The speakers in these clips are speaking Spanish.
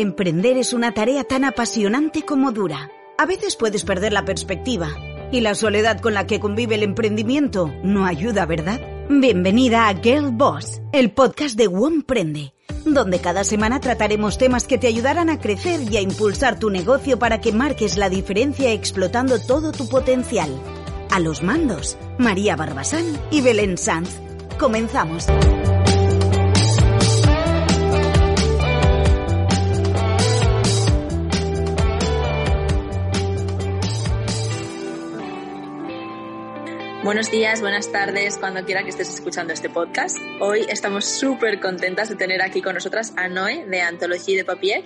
Emprender es una tarea tan apasionante como dura. A veces puedes perder la perspectiva y la soledad con la que convive el emprendimiento no ayuda, ¿verdad? Bienvenida a Girl Boss, el podcast de Prende, donde cada semana trataremos temas que te ayudarán a crecer y a impulsar tu negocio para que marques la diferencia explotando todo tu potencial. A los mandos, María Barbasán y Belén Sanz. Comenzamos. Buenos días, buenas tardes, cuando quiera que estés escuchando este podcast. Hoy estamos súper contentas de tener aquí con nosotras a Noé de Antología de Papier,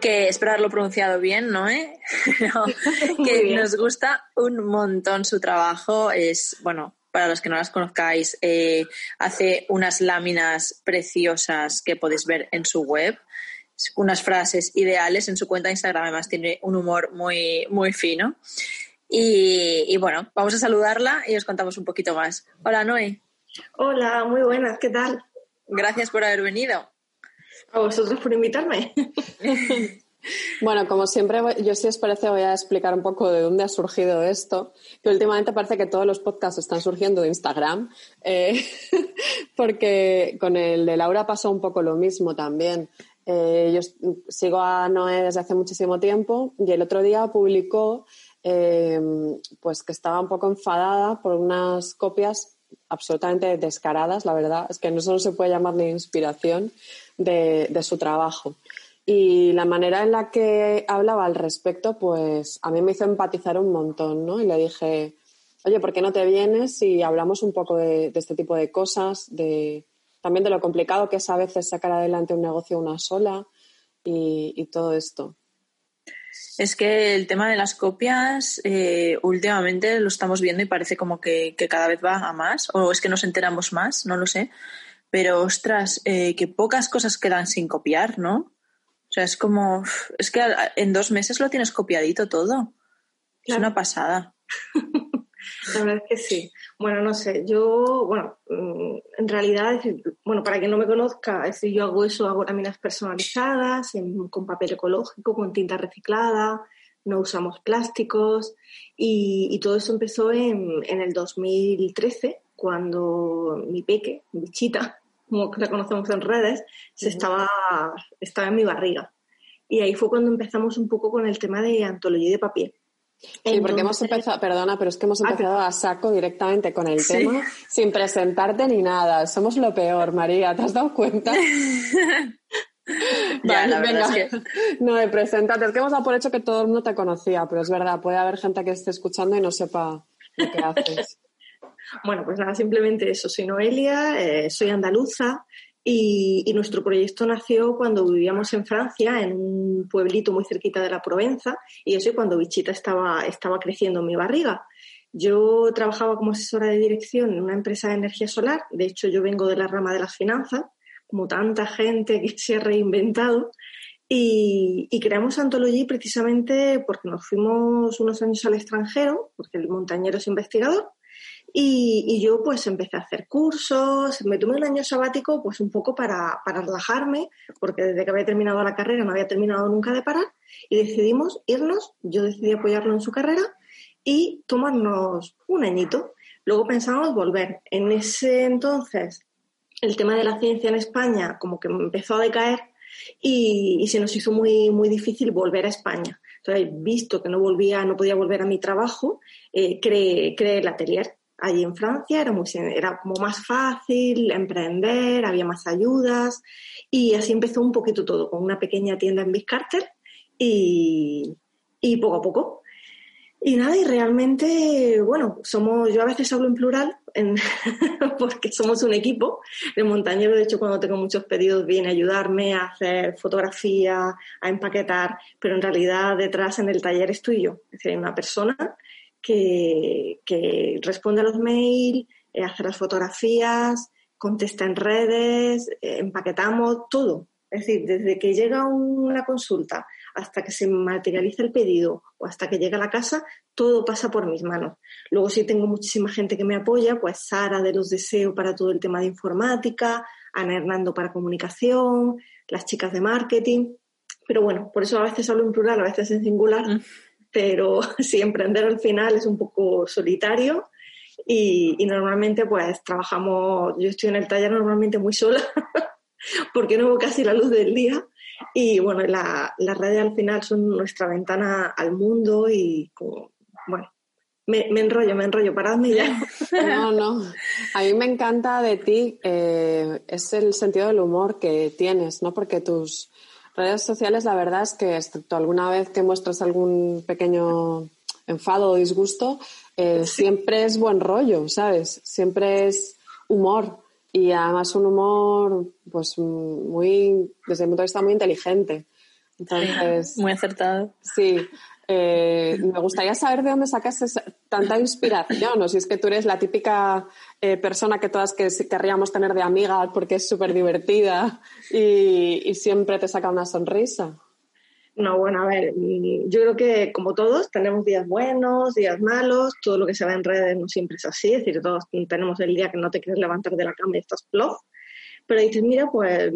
que espero haberlo pronunciado bien, Noé, que nos gusta un montón su trabajo. Es, bueno, para los que no las conozcáis, eh, hace unas láminas preciosas que podéis ver en su web unas frases ideales en su cuenta de Instagram, además tiene un humor muy, muy fino. Y, bueno, vamos a saludarla y os contamos un poquito más. Hola, Noé. Hola, muy buenas, ¿qué tal? Gracias por haber venido. A vosotros por invitarme. Bueno, como siempre, yo si os parece voy a explicar un poco de dónde ha surgido esto, que últimamente parece que todos los podcasts están surgiendo de Instagram, eh, porque con el de Laura pasó un poco lo mismo también. Eh, yo sigo a Noé desde hace muchísimo tiempo y el otro día publicó Em, pues que estaba un poco enfadada por unas copias absolutamente descaradas, la verdad, es que no solo se puede llamar ni inspiración de, su trabajo. Y la manera en la que hablaba al respecto, pues a mí me hizo empatizar un montón, ¿no? Y le dije, oye, ¿por qué no te vienes y hablamos un poco de, este tipo de cosas, de, también de lo complicado que es a veces sacar adelante un negocio una sola y todo esto? Es que el tema de las copias eh, últimamente lo estamos viendo y parece como que, cada vez va a más, o es que nos enteramos más, no lo sé. Pero ostras, eh, que pocas cosas quedan sin copiar, ¿no? O sea, es como, es que en dos meses lo tienes copiadito todo. Es una pasada. La verdad es que sí. Bueno, no sé, yo, bueno, mm, en realidad, bueno, para quien no me conozca, es decir, yo hago eso, hago láminas personalizadas, con papel ecológico, con tinta reciclada, no usamos plásticos y, todo eso empezó en, en, el 2013, cuando mi peque, mi chita, como la conocemos en redes, se estaba, estaba en mi barriga. Y ahí fue cuando empezamos un poco con el tema de antología de papel Sí, porque hemos empezado, perdona, pero es que hemos ah, empezado a saco directamente con el tema sin presentarte ni nada. Somos lo peor, María, ¿te has dado cuenta? vale, venga. No, de preséntate. Es que hemos dado por hecho que todo el mundo te conocía, pero es verdad, puede haber gente que esté escuchando y no sepa lo que haces. Bueno, pues nada, simplemente eso. Soy Noelia, eh, soy andaluza, y, nuestro proyecto nació cuando vivíamos en Francia, en un pueblito muy cerquita de la Provenza, y eso cuando Bichita estaba, estaba creciendo en mi barriga. Yo trabajaba como asesora de dirección en una empresa de energía solar, de hecho yo vengo de la rama de las finanzas, como tanta gente que se ha reinventado, y, y, creamos Antology precisamente porque nos fuimos unos años al extranjero, porque el montañero es investigador, y, yo pues empecé a hacer cursos, me tomé un año sabático pues un poco para, para, relajarme, porque desde que había terminado la carrera no había terminado nunca de parar y decidimos irnos, yo decidí apoyarlo en su carrera y tomarnos un añito. Luego pensamos volver. En ese entonces el tema de la ciencia en España como que empezó a decaer y, se nos hizo muy, muy difícil volver a España. Entonces, visto que no volvía, no podía volver a mi trabajo, eh, creé, creé el atelier allí en Francia era, muy, era como más fácil emprender, había más ayudas y así empezó un poquito todo, con una pequeña tienda en Biscarter y, y poco a poco. Y nada, y realmente, bueno, somos, yo a veces hablo en plural porque somos un equipo. El montañero, de hecho, cuando tengo muchos pedidos, viene a ayudarme a hacer fotografía, a empaquetar, pero en realidad detrás en el taller estoy yo. Es decir, hay una persona que, responde a los mails, eh, hace las fotografías, contesta en redes, eh, empaquetamos todo. Es decir, desde que llega una consulta hasta que se materializa el pedido o hasta que llega a la casa, todo pasa por mis manos. Luego sí tengo muchísima gente que me apoya, pues Sara de los deseos para todo el tema de informática, Ana Hernando para comunicación, las chicas de marketing. Pero bueno, por eso a veces hablo en plural, a veces en singular, mm. Pero si emprender al final es un poco solitario y, normalmente pues trabajamos, yo estoy en el taller normalmente muy sola porque no veo casi la luz del día y bueno, la, las redes al final son nuestra ventana al mundo y bueno, me, enrollo, me enrollo, paradme ya. No, no. A mí me encanta de ti, eh, es el sentido del humor que tienes, ¿no? Porque tus redes sociales, la verdad es que, excepto alguna vez que muestras algún pequeño enfado o disgusto, eh, siempre es buen rollo, ¿sabes? Siempre es humor. Y además un humor pues muy desde mi punto de vista muy inteligente. Entonces muy acertado. Sí eh, me gustaría saber de dónde sacas tanta inspiración o si es que tú eres la típica eh, persona que todas que querríamos tener de amiga porque es súper divertida y, siempre te saca una sonrisa. No, bueno, a ver, yo creo que como todos tenemos días buenos, días malos, todo lo que se ve en redes no siempre es así, es decir, todos tenemos el día que no te quieres levantar de la cama y estás plof, pero dices, mira, pues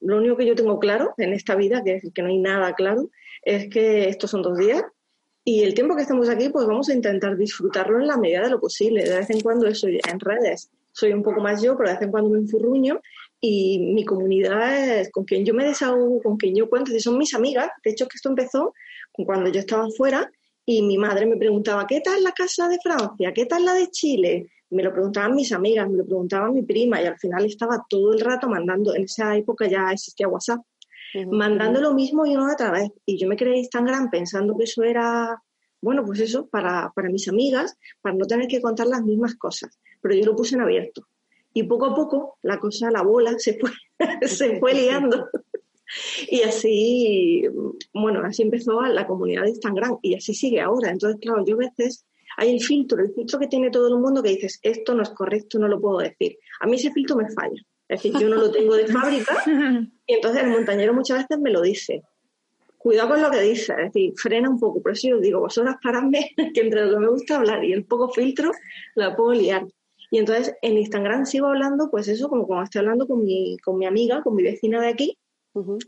lo único que yo tengo claro en esta vida, que es que no hay nada claro, es que estos son dos días y el tiempo que estamos aquí, pues vamos a intentar disfrutarlo en la medida de lo posible. De vez en cuando eso en redes soy un poco más yo, pero de vez en cuando me enfurruño y mi comunidad es con quien yo me desahogo, con quien yo cuento, y son mis amigas. De hecho, que esto empezó cuando yo estaba fuera y mi madre me preguntaba, ¿qué tal la casa de Francia? ¿Qué tal la de Chile? Me lo preguntaban mis amigas, me lo preguntaba mi prima y al final estaba todo el rato mandando, en esa época ya existía WhatsApp, mandando lo mismo y una otra vez. Y yo me creé Instagram pensando que eso era, bueno, pues eso, para, para mis amigas, para no tener que contar las mismas cosas. Pero yo lo puse en abierto. Y poco a poco la cosa, la bola, se fue, se fue liando. Y así, bueno, así empezó la comunidad de Instagram y así sigue ahora. Entonces, claro, yo a veces hay el filtro, el filtro que tiene todo el mundo que dices, esto no es correcto, no lo puedo decir. A mí ese filtro me falla. Es decir, yo no lo tengo de fábrica y entonces el montañero muchas veces me lo dice. Cuidado con lo que dice, es decir, frena un poco. Por eso yo digo, vosotras paradme, que entre lo que me gusta hablar y el poco filtro la puedo liar. Y entonces en Instagram sigo hablando, pues eso, como cuando estoy hablando con mi, con mi amiga, con mi vecina de aquí,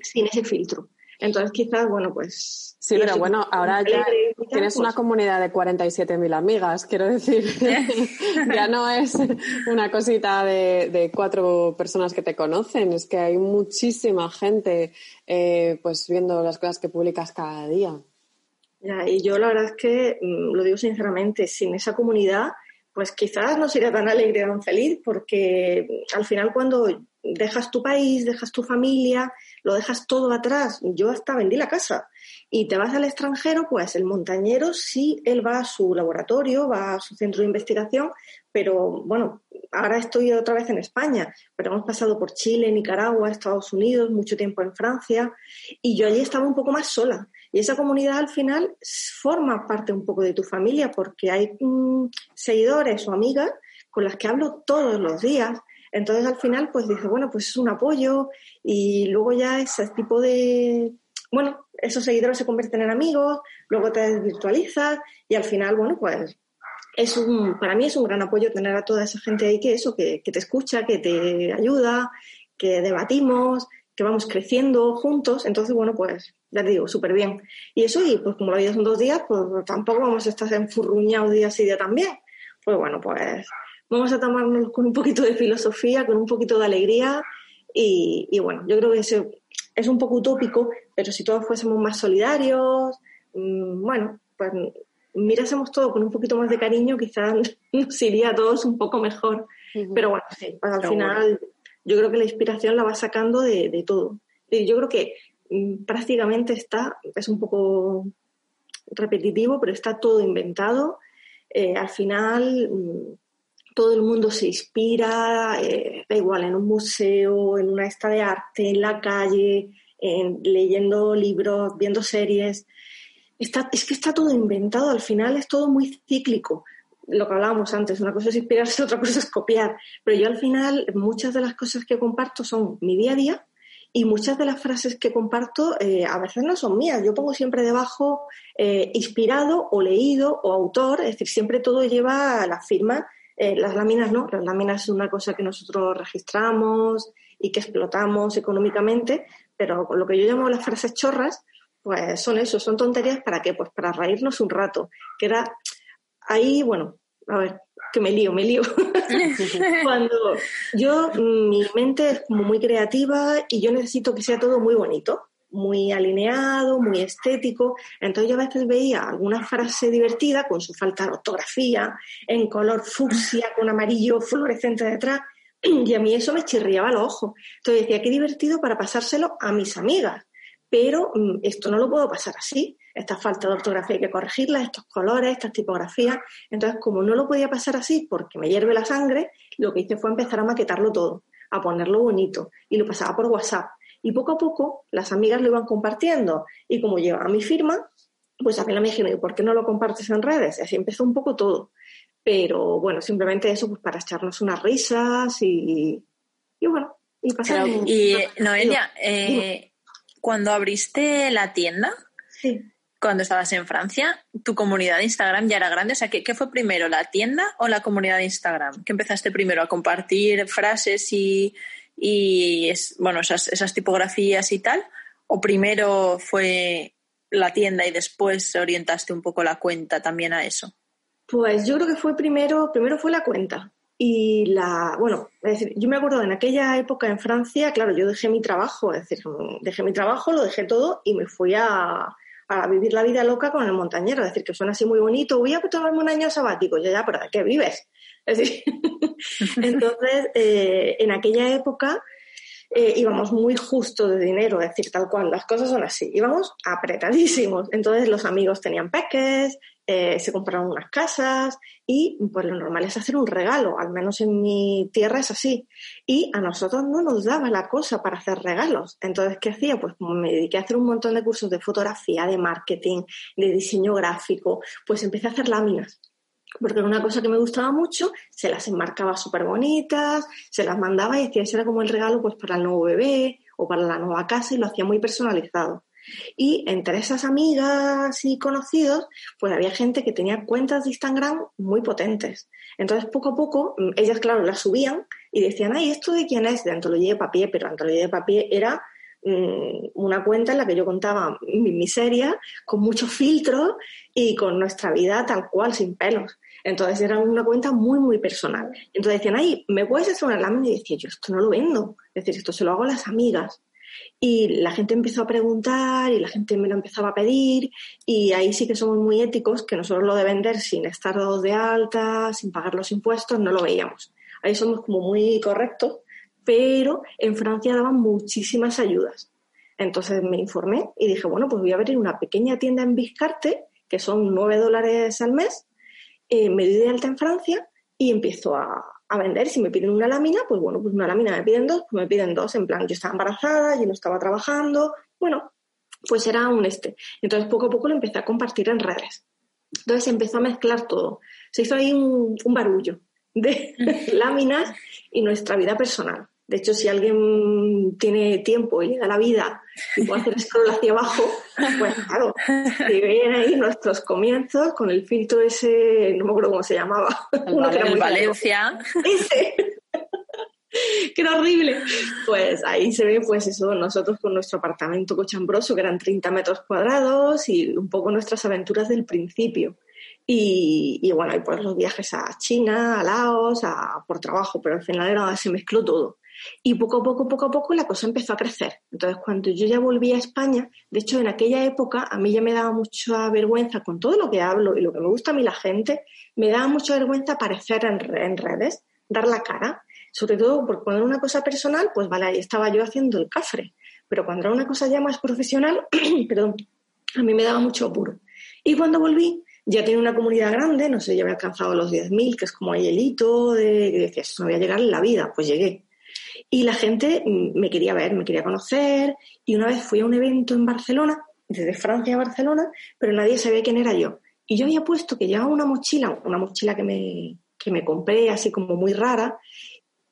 sin ese filtro. Entonces quizás, bueno, pues... Sí, pero bueno, ahora ya tienes una pues comunidad de 47.000 amigas, quiero decir. ya no es una cosita de, de, cuatro personas que te conocen, es que hay muchísima gente eh, pues viendo las cosas que publicas cada día. Ya, y yo la verdad es que, mm, lo digo sinceramente, sin esa comunidad pues quizás no sería tan alegre, tan feliz, porque al final cuando dejas tu país, dejas tu familia, lo dejas todo atrás, yo hasta vendí la casa, y te vas al extranjero, pues el montañero sí, él va a su laboratorio, va a su centro de investigación, pero bueno, ahora estoy otra vez en España, pero hemos pasado por Chile, Nicaragua, Estados Unidos, mucho tiempo en Francia, y yo allí estaba un poco más sola. Y esa comunidad al final forma parte un poco de tu familia porque hay mm, seguidores o amigas con las que hablo todos los días. Entonces al final pues dice, bueno, pues es un apoyo y luego ya ese tipo de, bueno, esos seguidores se convierten en amigos, luego te desvirtualizas y al final, bueno, pues es un, para mí es un gran apoyo tener a toda esa gente ahí que eso, que, que te escucha, que te ayuda, que debatimos, que vamos creciendo juntos. Entonces, bueno, pues ya te digo, súper bien. Y eso, y pues como la vida son dos días, pues tampoco vamos a estar enfurruñados día sí día también. Pues bueno, pues vamos a tomarnos con un poquito de filosofía, con un poquito de alegría y, y bueno, yo creo que eso es un poco utópico, pero si todos fuésemos más solidarios, mmm, bueno, pues mirásemos todo con un poquito más de cariño, quizás nos iría a todos un poco mejor. Pero bueno, sí, pues al final yo creo que la inspiración la va sacando de, de todo. Y yo creo que Mm, prácticamente está, es un poco repetitivo, pero está todo inventado. Eh, al final, mm, todo el mundo se inspira, eh, da igual, en un museo, en una esta de arte, en la calle, leyendo libros, viendo series. Está, es que está todo inventado, al final es todo muy cíclico. Lo que hablábamos antes, una cosa es inspirarse, otra cosa es copiar. Pero yo al final, muchas de las cosas que comparto son mi día a día y muchas de las frases que comparto eh, a veces no son mías. Yo pongo siempre debajo eh, inspirado o leído o autor, es decir, siempre todo lleva la firma. Eh, las láminas no, las láminas es una cosa que nosotros registramos y que explotamos económicamente, pero lo que yo llamo las frases chorras, pues son eso, son tonterías para qué, pues para reírnos un rato. Que era ahí, bueno, a ver, que me lío, me lío. Cuando yo, mi mente es como muy creativa y yo necesito que sea todo muy bonito, muy alineado, muy estético. Entonces yo a veces veía alguna frase divertida con su falta de ortografía, en color fucsia, con amarillo fluorescente detrás, y a mí eso me chirriaba el ojo. Entonces decía, qué divertido para pasárselo a mis amigas, pero mm, esto no lo puedo pasar así esta falta de ortografía hay que corregirla, estos colores, estas tipografías. Entonces, como no lo podía pasar así porque me hierve la sangre, lo que hice fue empezar a maquetarlo todo, a ponerlo bonito y lo pasaba por WhatsApp. Y poco a poco las amigas lo iban compartiendo y como llevaba mi firma, pues a mí me dijeron, ¿y por qué no lo compartes en redes? Y así empezó un poco todo. Pero bueno, simplemente eso pues para echarnos unas risas y, y bueno, y pasar. y Noelia, eh, cuando abriste la tienda, sí cuando estabas en Francia, tu comunidad de Instagram ya era grande. O sea, ¿qué, fue primero, la tienda o la comunidad de Instagram? ¿Qué empezaste primero a compartir frases y, bueno, esas, tipografías y tal? ¿O primero fue la tienda y después orientaste un poco la cuenta también a eso? Pues yo creo que fue primero, primero fue la cuenta. Y la, bueno, es decir, yo me acuerdo en aquella época en Francia, claro, yo dejé mi trabajo, es decir, dejé mi trabajo, lo dejé todo y me fui a, a vivir la vida loca con el montañero. Es decir, que suena así muy bonito, voy a tomarme un año sabático, ya, ya, pero ¿de qué vives? Entonces, eh, en aquella época eh, íbamos muy justo de dinero, es decir, tal cual, las cosas son así, íbamos apretadísimos. Entonces los amigos tenían peques, eh, se compraron unas casas y pues lo normal es hacer un regalo, al menos en mi tierra es así. Y a nosotros no nos daba la cosa para hacer regalos. Entonces, ¿qué hacía? Pues me dediqué a hacer un montón de cursos de fotografía, de marketing, de diseño gráfico, pues empecé a hacer láminas. Porque era una cosa que me gustaba mucho, se las enmarcaba súper bonitas, se las mandaba y decía, ese era como el regalo pues para el nuevo bebé o para la nueva casa y lo hacía muy personalizado. Y entre esas amigas y conocidos, pues había gente que tenía cuentas de Instagram muy potentes. Entonces, poco a poco, mm, ellas, claro, las subían y decían, ay, ¿esto de quién es? De Antología de Papier, pero Antología de Papier era una cuenta en la que yo contaba mi miseria, con muchos filtros y con nuestra vida tal cual, sin pelos. Entonces era una cuenta muy, muy personal. Entonces decían, ay, ¿me puedes hacer una lámina? Y decía, yo esto no lo vendo. Es decir, esto se lo hago a las amigas. Y la gente empezó a preguntar y la gente me lo empezaba a pedir y ahí sí que somos muy éticos, que nosotros lo de vender sin estar dados de alta, sin pagar los impuestos, no lo veíamos. Ahí somos como muy correctos, pero en Francia daban muchísimas ayudas. Entonces me informé y dije, bueno, pues voy a abrir una pequeña tienda en Biscarte, que son 9 dólares al mes, eh, me doy de alta en Francia y empiezo a, a vender. Si me piden una lámina, pues bueno, pues una lámina me piden dos, pues me piden dos. En plan, yo estaba embarazada, yo no estaba trabajando. Bueno, pues era un este. Entonces poco a poco lo empecé a compartir en redes. Entonces empezó a mezclar todo. Se hizo ahí un, un barullo de láminas y nuestra vida personal. De hecho, si alguien tiene tiempo y le da la vida y puede hacer scroll hacia abajo, pues claro, si ven ahí nuestros comienzos con el filtro ese, no me acuerdo cómo se llamaba. Uno que era Valencia. Ese. que era horrible. Pues ahí se ve, pues eso, nosotros con nuestro apartamento cochambroso, que eran 30 metros cuadrados, y un poco nuestras aventuras del principio. Y, y bueno, y pues los viajes a China, a Laos, a, por trabajo, pero al final era, se mezcló todo. Y poco a poco, poco a poco la cosa empezó a crecer. Entonces, cuando yo ya volví a España, de hecho, en aquella época a mí ya me daba mucha vergüenza con todo lo que hablo y lo que me gusta a mí la gente, me daba mucha vergüenza aparecer en, redes, dar la cara. Sobre todo cuando era una cosa personal, pues vale, ahí estaba yo haciendo el cafre. Pero cuando era una cosa ya más profesional, perdón, a mí me daba mucho apuro. Y cuando volví, ya tenía una comunidad grande, no sé, ya había alcanzado los 10.000, que es como ahí el hito de que no voy a llegar en la vida, pues llegué. Y la gente mm, me quería ver, me quería conocer, y una vez fui a un evento en Barcelona, desde Francia a Barcelona, pero nadie sabía quién era yo. Y yo había puesto que llevaba una mochila, una mochila que me, que me compré así como muy rara,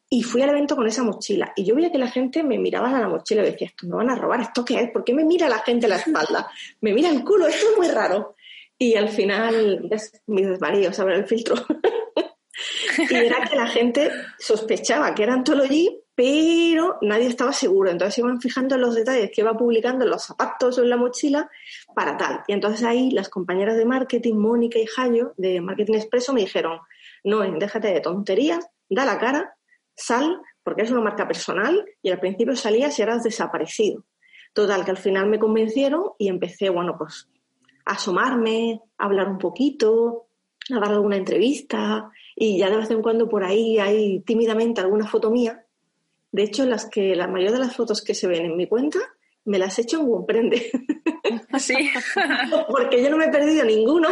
y fui al evento con esa mochila. Y yo veía que la gente me miraba a la mochila y decía, esto me van a robar, ¿esto qué es? ¿Por qué me mira la gente la espalda? Me mira el culo, esto es muy raro. Y al final, ves mis desvaríos, ver el filtro. y era que la gente sospechaba que era Anthology, pero nadie estaba seguro. Entonces iban fijando los detalles que iba publicando los zapatos o en la mochila para tal. Y entonces ahí las compañeras de marketing, Mónica y Jayo, de Marketing Expreso, me dijeron, no, déjate de tonterías, da la cara, sal, porque es una marca personal y al principio salías y eras desaparecido. Total, que al final me convencieron y empecé, bueno, pues a asomarme, a hablar un poquito, a dar alguna entrevista y ya de vez en cuando por ahí hay tímidamente alguna foto mía. De hecho, las que la mayoría de las fotos que se ven en mi cuenta me las he hecho en Womprende. Sí. Porque yo no me he perdido ninguno.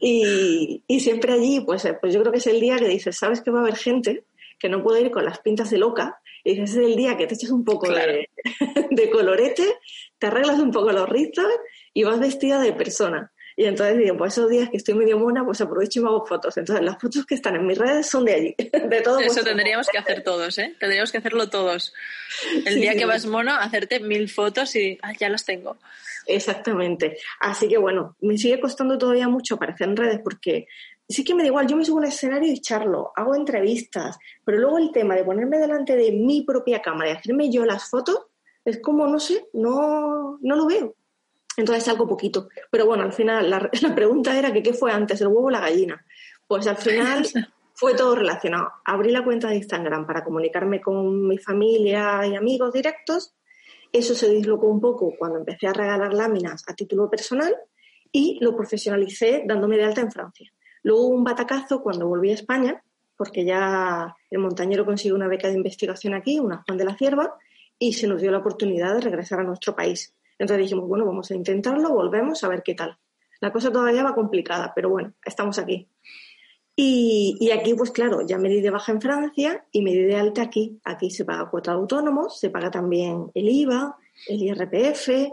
y, siempre allí, pues, eh, pues yo creo que es el día que dices, sabes que va a haber gente que no puede ir con las pintas de loca. Y dices, es el día que te echas un poco de, de colorete, te arreglas un poco los rizos y vas vestida de persona. Y entonces digo, pues esos días que estoy medio mona, pues aprovecho y me hago fotos. Entonces las fotos que están en mis redes son de allí, de todo. Eso tendríamos que hacer todos, ¿eh? Tendríamos que hacerlo todos. El día que vas mono, hacerte mil fotos y ah, ya las tengo. Exactamente. Así que bueno, me sigue costando todavía mucho aparecer en redes porque sí que me da igual, yo me subo a un escenario y charlo, hago entrevistas, pero luego el tema de ponerme delante de mi propia cámara y hacerme yo las fotos, es como, no sé, no, no lo veo. Entonces algo poquito. Pero bueno, al final la, pregunta era que qué fue antes, el huevo o la gallina. Pues al final fue todo relacionado. Abrí la cuenta de Instagram para comunicarme con mi familia y amigos directos. Eso se dislocó un poco cuando empecé a regalar láminas a título personal y lo profesionalicé dándome de alta en Francia. Luego hubo un batacazo cuando volví a España, porque ya el montañero consiguió una beca de investigación aquí, una Juan de la Cierva, y se nos dio la oportunidad de regresar a nuestro país. Entonces dijimos, bueno, vamos a intentarlo, volvemos a ver qué tal. La cosa todavía va complicada, pero bueno, estamos aquí. Y, aquí, pues claro, ya me di de baja en Francia y me di de alta aquí. Aquí se paga cuota de autónomos, se paga también el IVA, el IRPF, eh,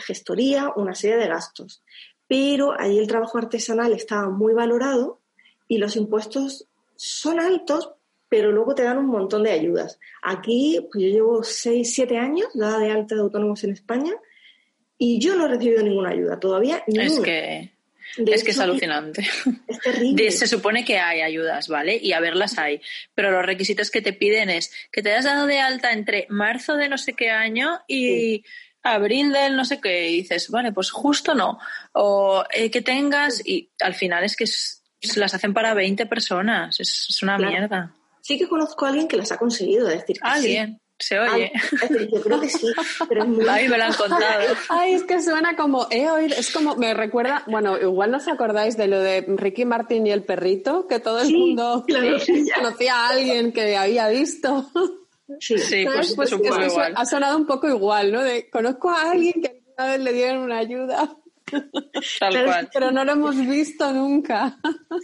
gestoría, una serie de gastos. Pero allí el trabajo artesanal está muy valorado y los impuestos son altos, pero luego te dan un montón de ayudas. Aquí, pues yo llevo 6, 7 años dada de alta de autónomos en España y yo no he recibido ninguna ayuda todavía. Es que es que es alucinante. Es terrible. Se supone que hay ayudas, ¿vale? Y a verlas hay. Pero los requisitos que te piden es que te has dado de alta entre marzo de no sé qué año y abril del no sé qué. Y dices, vale, pues justo no. O eh, que tengas. Y al final es que se las hacen para 20 personas. Es, una mierda. Sí que conozco a alguien que las ha conseguido. decir, ¿Alguien? Se oye. yo creo que sí, pero es muy... Ay, me lo han contado. Ay, es que suena como, he oído, es como, me recuerda, bueno, igual no os acordáis de lo de Ricky Martin y el perrito, que todo el mundo conocía a alguien que había visto. Sí, sí pues, pues, un poco igual. Ha sonado un poco igual, ¿no? De, conozco a alguien que alguna vez le dieron una ayuda. Tal cual. Pero no lo hemos visto nunca.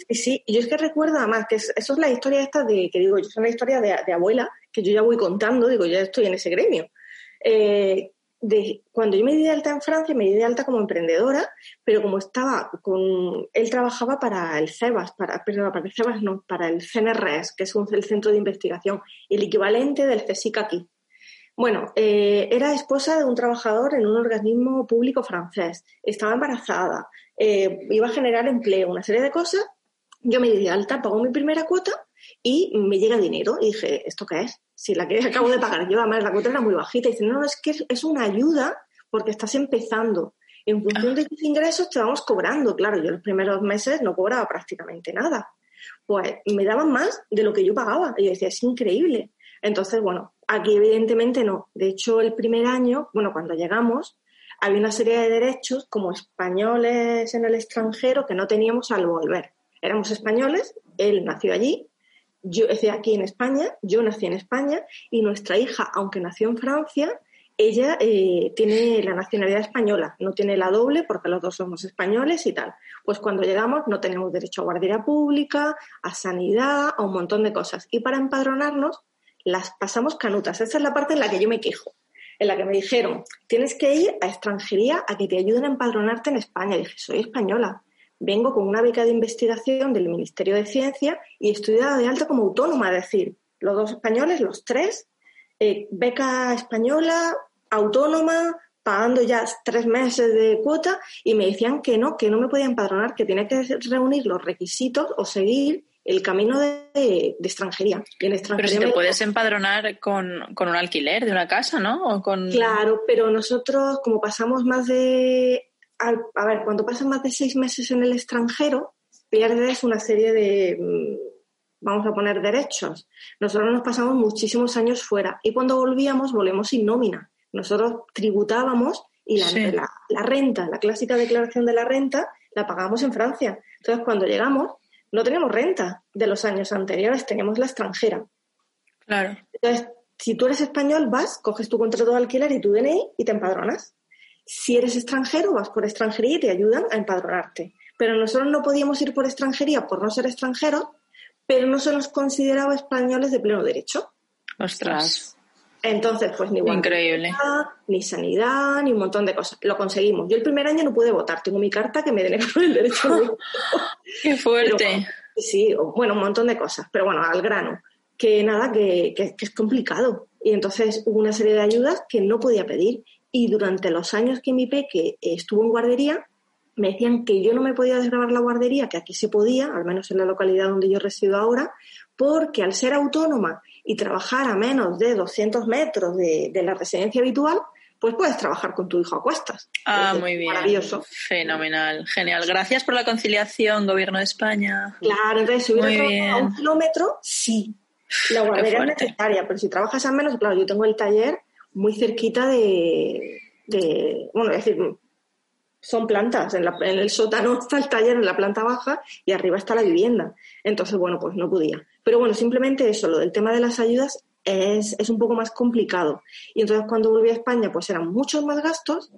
Sí, sí, yo es que recuerdo además que eso es la historia esta de, que digo, yo es una historia de, de abuela, que yo ya voy contando, digo, ya estoy en ese gremio. Eh, cuando yo me di de alta en Francia, me di de alta como emprendedora, pero como estaba con. Él trabajaba para el CEBAS, para, perdón, para el CEBAS no, para el CNRS, que es un, el centro de investigación, el equivalente del CSIC aquí. Bueno, eh, era esposa de un trabajador en un organismo público francés, estaba embarazada, eh, iba a generar empleo, una serie de cosas. Yo me di de alta, pagó mi primera cuota y me llega dinero. Y dije, ¿esto qué es? Si la que acabo de pagar yo, además la cuota era muy bajita. Y no, no, es que es una ayuda porque estás empezando. En función de tus ingresos te vamos cobrando. Claro, yo los primeros meses no cobraba prácticamente nada. Pues me daban más de lo que yo pagaba. Y yo decía, es increíble. Entonces, bueno, aquí evidentemente no. De hecho, el primer año, bueno, cuando llegamos, había una serie de derechos como españoles en el extranjero que no teníamos al volver. Éramos españoles, él nació allí, yo estoy aquí en España, yo nací en España y nuestra hija, aunque nació en Francia, ella eh, tiene la nacionalidad española, no tiene la doble porque los dos somos españoles y tal. Pues cuando llegamos no tenemos derecho a guardería pública, a sanidad, a un montón de cosas. Y para empadronarnos las pasamos canutas. Esa es la parte en la que yo me quejo, en la que me dijeron, tienes que ir a extranjería a que te ayuden a empadronarte en España. Y dije, soy española, vengo con una beca de investigación del Ministerio de Ciencia y estoy dada de alta como autónoma, es decir, los dos españoles, los tres, eh, beca española, autónoma, pagando ya tres meses de cuota y me decían que no, que no me podía empadronar, que tenía que reunir los requisitos o seguir el camino de, extranjería. pero si te puedes empadronar con, un alquiler de una casa, ¿no? con... Claro, pero nosotros, como pasamos más de... A, ver, cuando pasas más de seis meses en el extranjero, pierdes una serie de, mm, vamos a poner, derechos. Nosotros nos pasamos muchísimos años fuera y cuando volvíamos, volvemos sin nómina. Nosotros tributábamos y la, la renta, la clásica declaración de la renta, la pagábamos en Francia. Entonces, cuando llegamos, no teníamos renta de los años anteriores, teníamos la extranjera. Claro. Entonces, si tú eres español, vas, coges tu contrato de alquiler y tu DNI y te empadronas. Si eres extranjero, vas por extranjería y te ayudan a empadronarte. Pero nosotros no podíamos ir por extranjería por no ser extranjeros, pero no se nos consideraba españoles de pleno derecho. Ostras. Entonces, pues ni Increíble. ni sanidad, ni un montón de cosas. Lo conseguimos. Yo el primer año no pude votar. Tengo mi carta que me denega por el derecho a votar. ¡Qué fuerte! sí, bueno, un montón de cosas. Pero bueno, al grano. Que nada, que, es complicado. Y entonces hubo una serie de ayudas que no podía pedir. Y durante los años que mi peque estuvo en guardería, me decían que yo no me podía desgrabar la guardería, que aquí se podía, al menos en la localidad donde yo resido ahora, porque al ser autónoma y trabajar a menos de 200 metros de, la residencia habitual, pues puedes trabajar con tu hijo a cuestas. Ah, muy bien. Maravilloso. Fenomenal, genial. Gracias por la conciliación, Gobierno de España. Claro, entonces si hubiera a un kilómetro, sí. La guardería es necesaria, pero si trabajas a menos, claro, yo tengo el taller muy cerquita de, bueno, es decir, son plantas. En, el sótano está el taller, en la planta baja, y arriba está la vivienda. Entonces, bueno, pues no podía. Pero bueno, simplemente eso, lo del tema de las ayudas es, un poco más complicado. Y entonces cuando volví a España, pues eran muchos más gastos,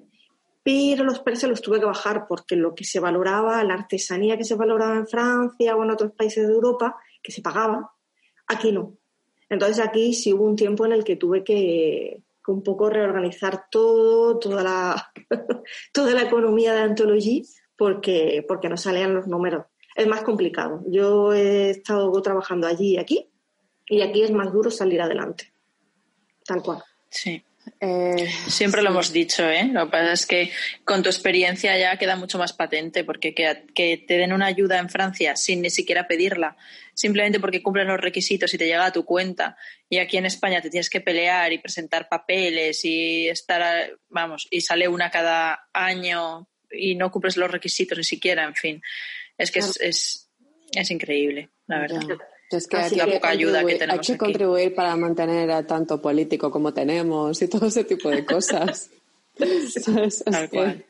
pero los precios los tuve que bajar porque lo que se valoraba, la artesanía que se valoraba en Francia o en otros países de Europa, que se pagaba, aquí no. Entonces aquí sí hubo un tiempo en el que tuve que, un poco reorganizar todo, toda la, toda la economía de Anthology, porque, porque no salían los números. Es más complicado. Yo he estado trabajando allí y aquí, y aquí es más duro salir adelante. Tal cual. Sí. Eh, Siempre lo hemos dicho, ¿eh? Lo que pasa es que con tu experiencia ya queda mucho más patente, porque que, que, te den una ayuda en Francia sin ni siquiera pedirla, simplemente porque cumplen los requisitos y te llega a tu cuenta, y aquí en España te tienes que pelear y presentar papeles y estar, vamos, y sale una cada año y no cumples los requisitos ni siquiera, en fin. Es que es, es, es increíble, la verdad. Es que hay, poca ayuda que tenemos hay que contribuir para mantener a tanto político como tenemos y todo ese tipo de cosas. Tal cual.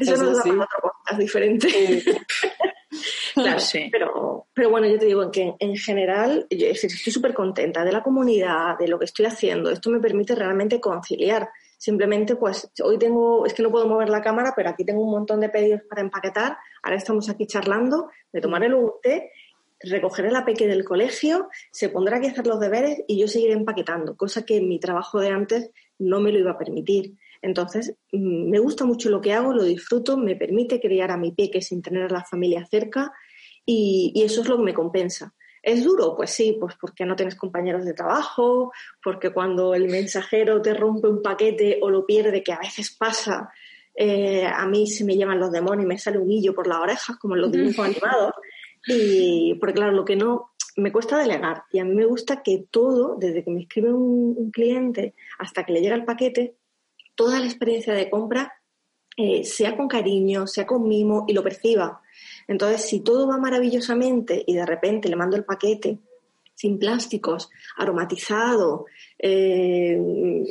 Eso, nos da otra cosa diferente. claro, sí. pero, pero bueno, yo te digo que en general yo estoy súper contenta de la comunidad, de lo que estoy haciendo. Esto me permite realmente conciliar. Simplemente, pues hoy tengo, es que no puedo mover la cámara, pero aquí tengo un montón de pedidos para empaquetar. Ahora estamos aquí charlando de tomar el UT recogeré la peque del colegio, se pondrá a hacer los deberes y yo seguiré empaquetando, cosa que en mi trabajo de antes no me lo iba a permitir. Entonces, mm, me gusta mucho lo que hago, lo disfruto, me permite criar a mi peque sin tener a la familia cerca y, eso es lo que me compensa. ¿Es duro? Pues sí, pues porque no tienes compañeros de trabajo, porque cuando el mensajero te rompe un paquete o lo pierde, que a veces pasa, eh, a mí se me llevan los demonios y me sale un hillo por las orejas, como en los dibujos animados. Y, porque claro, lo que no, me cuesta delegar y a mí me gusta que todo, desde que me escribe un, cliente hasta que le llega el paquete, toda la experiencia de compra eh, sea con cariño, sea con mimo y lo perciba. Entonces, si todo va maravillosamente y de repente le mando el paquete sin plásticos, aromatizado, eh,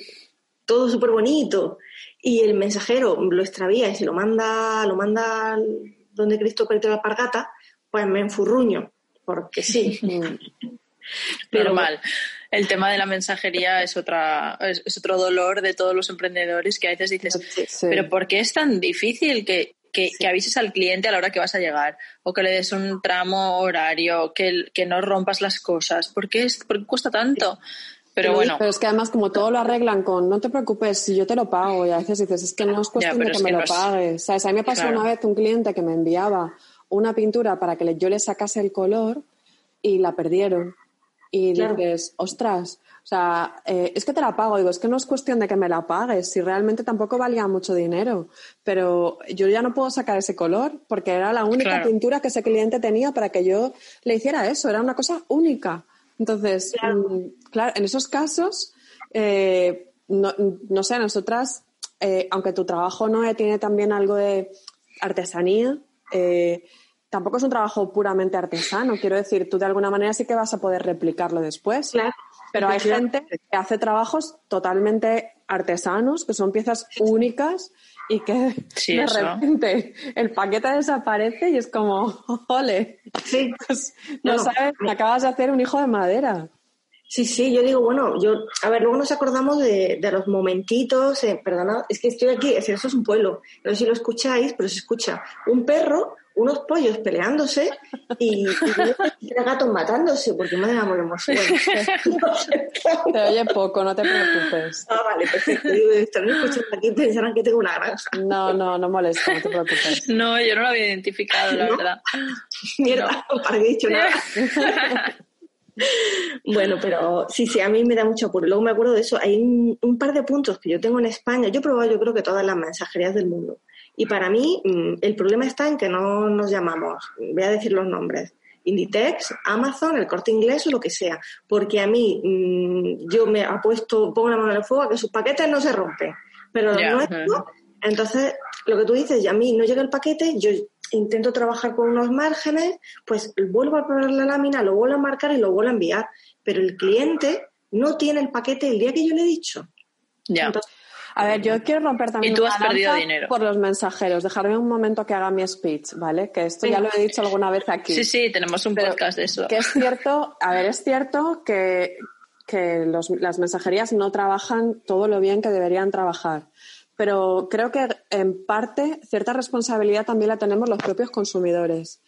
todo súper bonito, y el mensajero lo extravía y se lo manda, lo manda donde Cristo perdió la pargata, pues me enfurruño, porque sí. Pero mal. el tema de la mensajería es otra es, otro dolor de todos los emprendedores que a veces dices, pero ¿por qué es tan difícil que, que, avises al cliente a la hora que vas a llegar o que le des un tramo horario, que, que no rompas las cosas? ¿Por qué, es, por qué cuesta tanto? Pero bueno. Pero es que además, como todo lo arreglan con no te preocupes, si yo te lo pago, y a veces dices, es que no es cuestión de que me lo pagues. ¿Sabes? A mí me pasó una vez un cliente que me enviaba una pintura para que yo le sacase el color y la perdieron. Y dices, ostras, o sea, eh, es que te la pago. Digo, es que no es cuestión de que me la pagues, si realmente tampoco valía mucho dinero. Pero yo ya no puedo sacar ese color porque era la única pintura que ese cliente tenía para que yo le hiciera eso. Era una cosa única. Entonces, mm, claro, en esos casos, eh, no, no, sé, nosotras, eh, aunque tu trabajo no tiene también algo de artesanía, eh, tampoco es un trabajo puramente artesano. Quiero decir, tú de alguna manera sí que vas a poder replicarlo después. Claro. Pero hay gente que hace trabajos totalmente artesanos, que son piezas únicas y que de repente el paquete desaparece y es como, ole, sí. Pues, no, sabes, acabas de hacer un hijo de madera. Sí, sí, yo digo, bueno, yo, a ver, luego nos acordamos de, de los momentitos, eh, perdona, es que estoy aquí, es, eso es un pueblo, no sé si lo escucháis, pero se escucha un perro unos pollos peleándose y, y gatos matándose, porque me da muy emoción. Te oye poco, no te preocupes. Ah, vale, perfecto. Estarán escuchando aquí pensarán que tengo una granja. No, no, no molesta, no te preocupes. No, yo no lo había identificado, la verdad. Mierda, no. para que he dicho nada. Bueno, pero sí, sí, a mí me da mucho apuro. Luego me acuerdo de eso. Hay un, un, par de puntos que yo tengo en España. Yo he probado, yo creo que todas las mensajerías del mundo. Y para mí mm, el problema está en que no nos llamamos, voy a decir los nombres, Inditex, Amazon, el corte inglés o lo que sea. Porque a mí mm, yo me apuesto, pongo la mano en el fuego a que sus paquetes no se rompen. Pero los nuestros, entonces lo que tú dices, y a mí no llega el paquete, yo intento trabajar con unos márgenes, pues vuelvo a poner la lámina, lo vuelvo a marcar y lo vuelvo a enviar. Pero el cliente no tiene el paquete el día que yo le he dicho. Ya. A ver, yo quiero romper también y tú has perdido dinero. por los mensajeros. Dejarme un momento que haga mi speech, ¿vale? Que esto ya lo he dicho alguna vez aquí. Sí, sí, tenemos un podcast de eso. Que es cierto, a ver, es cierto que, que los, las mensajerías no trabajan todo lo bien que deberían trabajar. Pero creo que en parte cierta responsabilidad también la tenemos los propios consumidores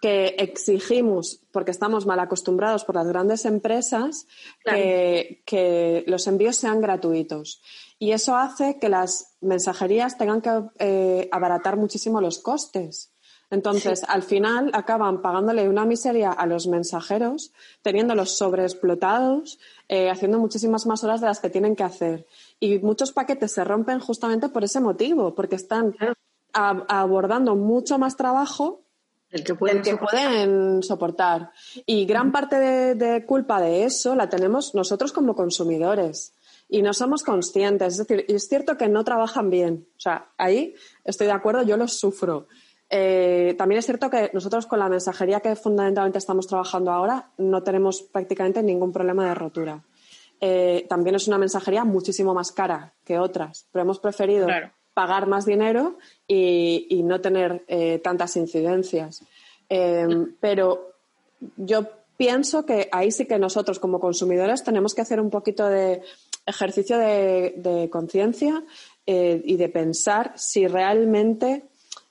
que exigimos, porque estamos mal acostumbrados por las grandes empresas, que, que, los envíos sean gratuitos. Y eso hace que las mensajerías tengan que eh, abaratar muchísimo los costes. Entonces, al final acaban pagándole una miseria a los mensajeros, teniéndolos sobreexplotados, eh, haciendo muchísimas más horas de las que tienen que hacer. Y muchos paquetes se rompen justamente por ese motivo, porque están abordando mucho más trabajo el que pueden, que pueden soportar. Y gran parte de culpa de eso la tenemos nosotros como consumidores y no somos conscientes. Es decir, es cierto que no trabajan bien. O sea, ahí estoy de acuerdo, yo los sufro. Eh, también es cierto que nosotros con la mensajería que fundamentalmente estamos trabajando ahora no tenemos prácticamente ningún problema de rotura. Eh, también es una mensajería muchísimo más cara que otras, pero hemos preferido pagar más dinero y, no tener eh, tantas incidencias. pero yo pienso que ahí sí que nosotros como consumidores tenemos que hacer un poquito de ejercicio de, conciencia y de pensar si realmente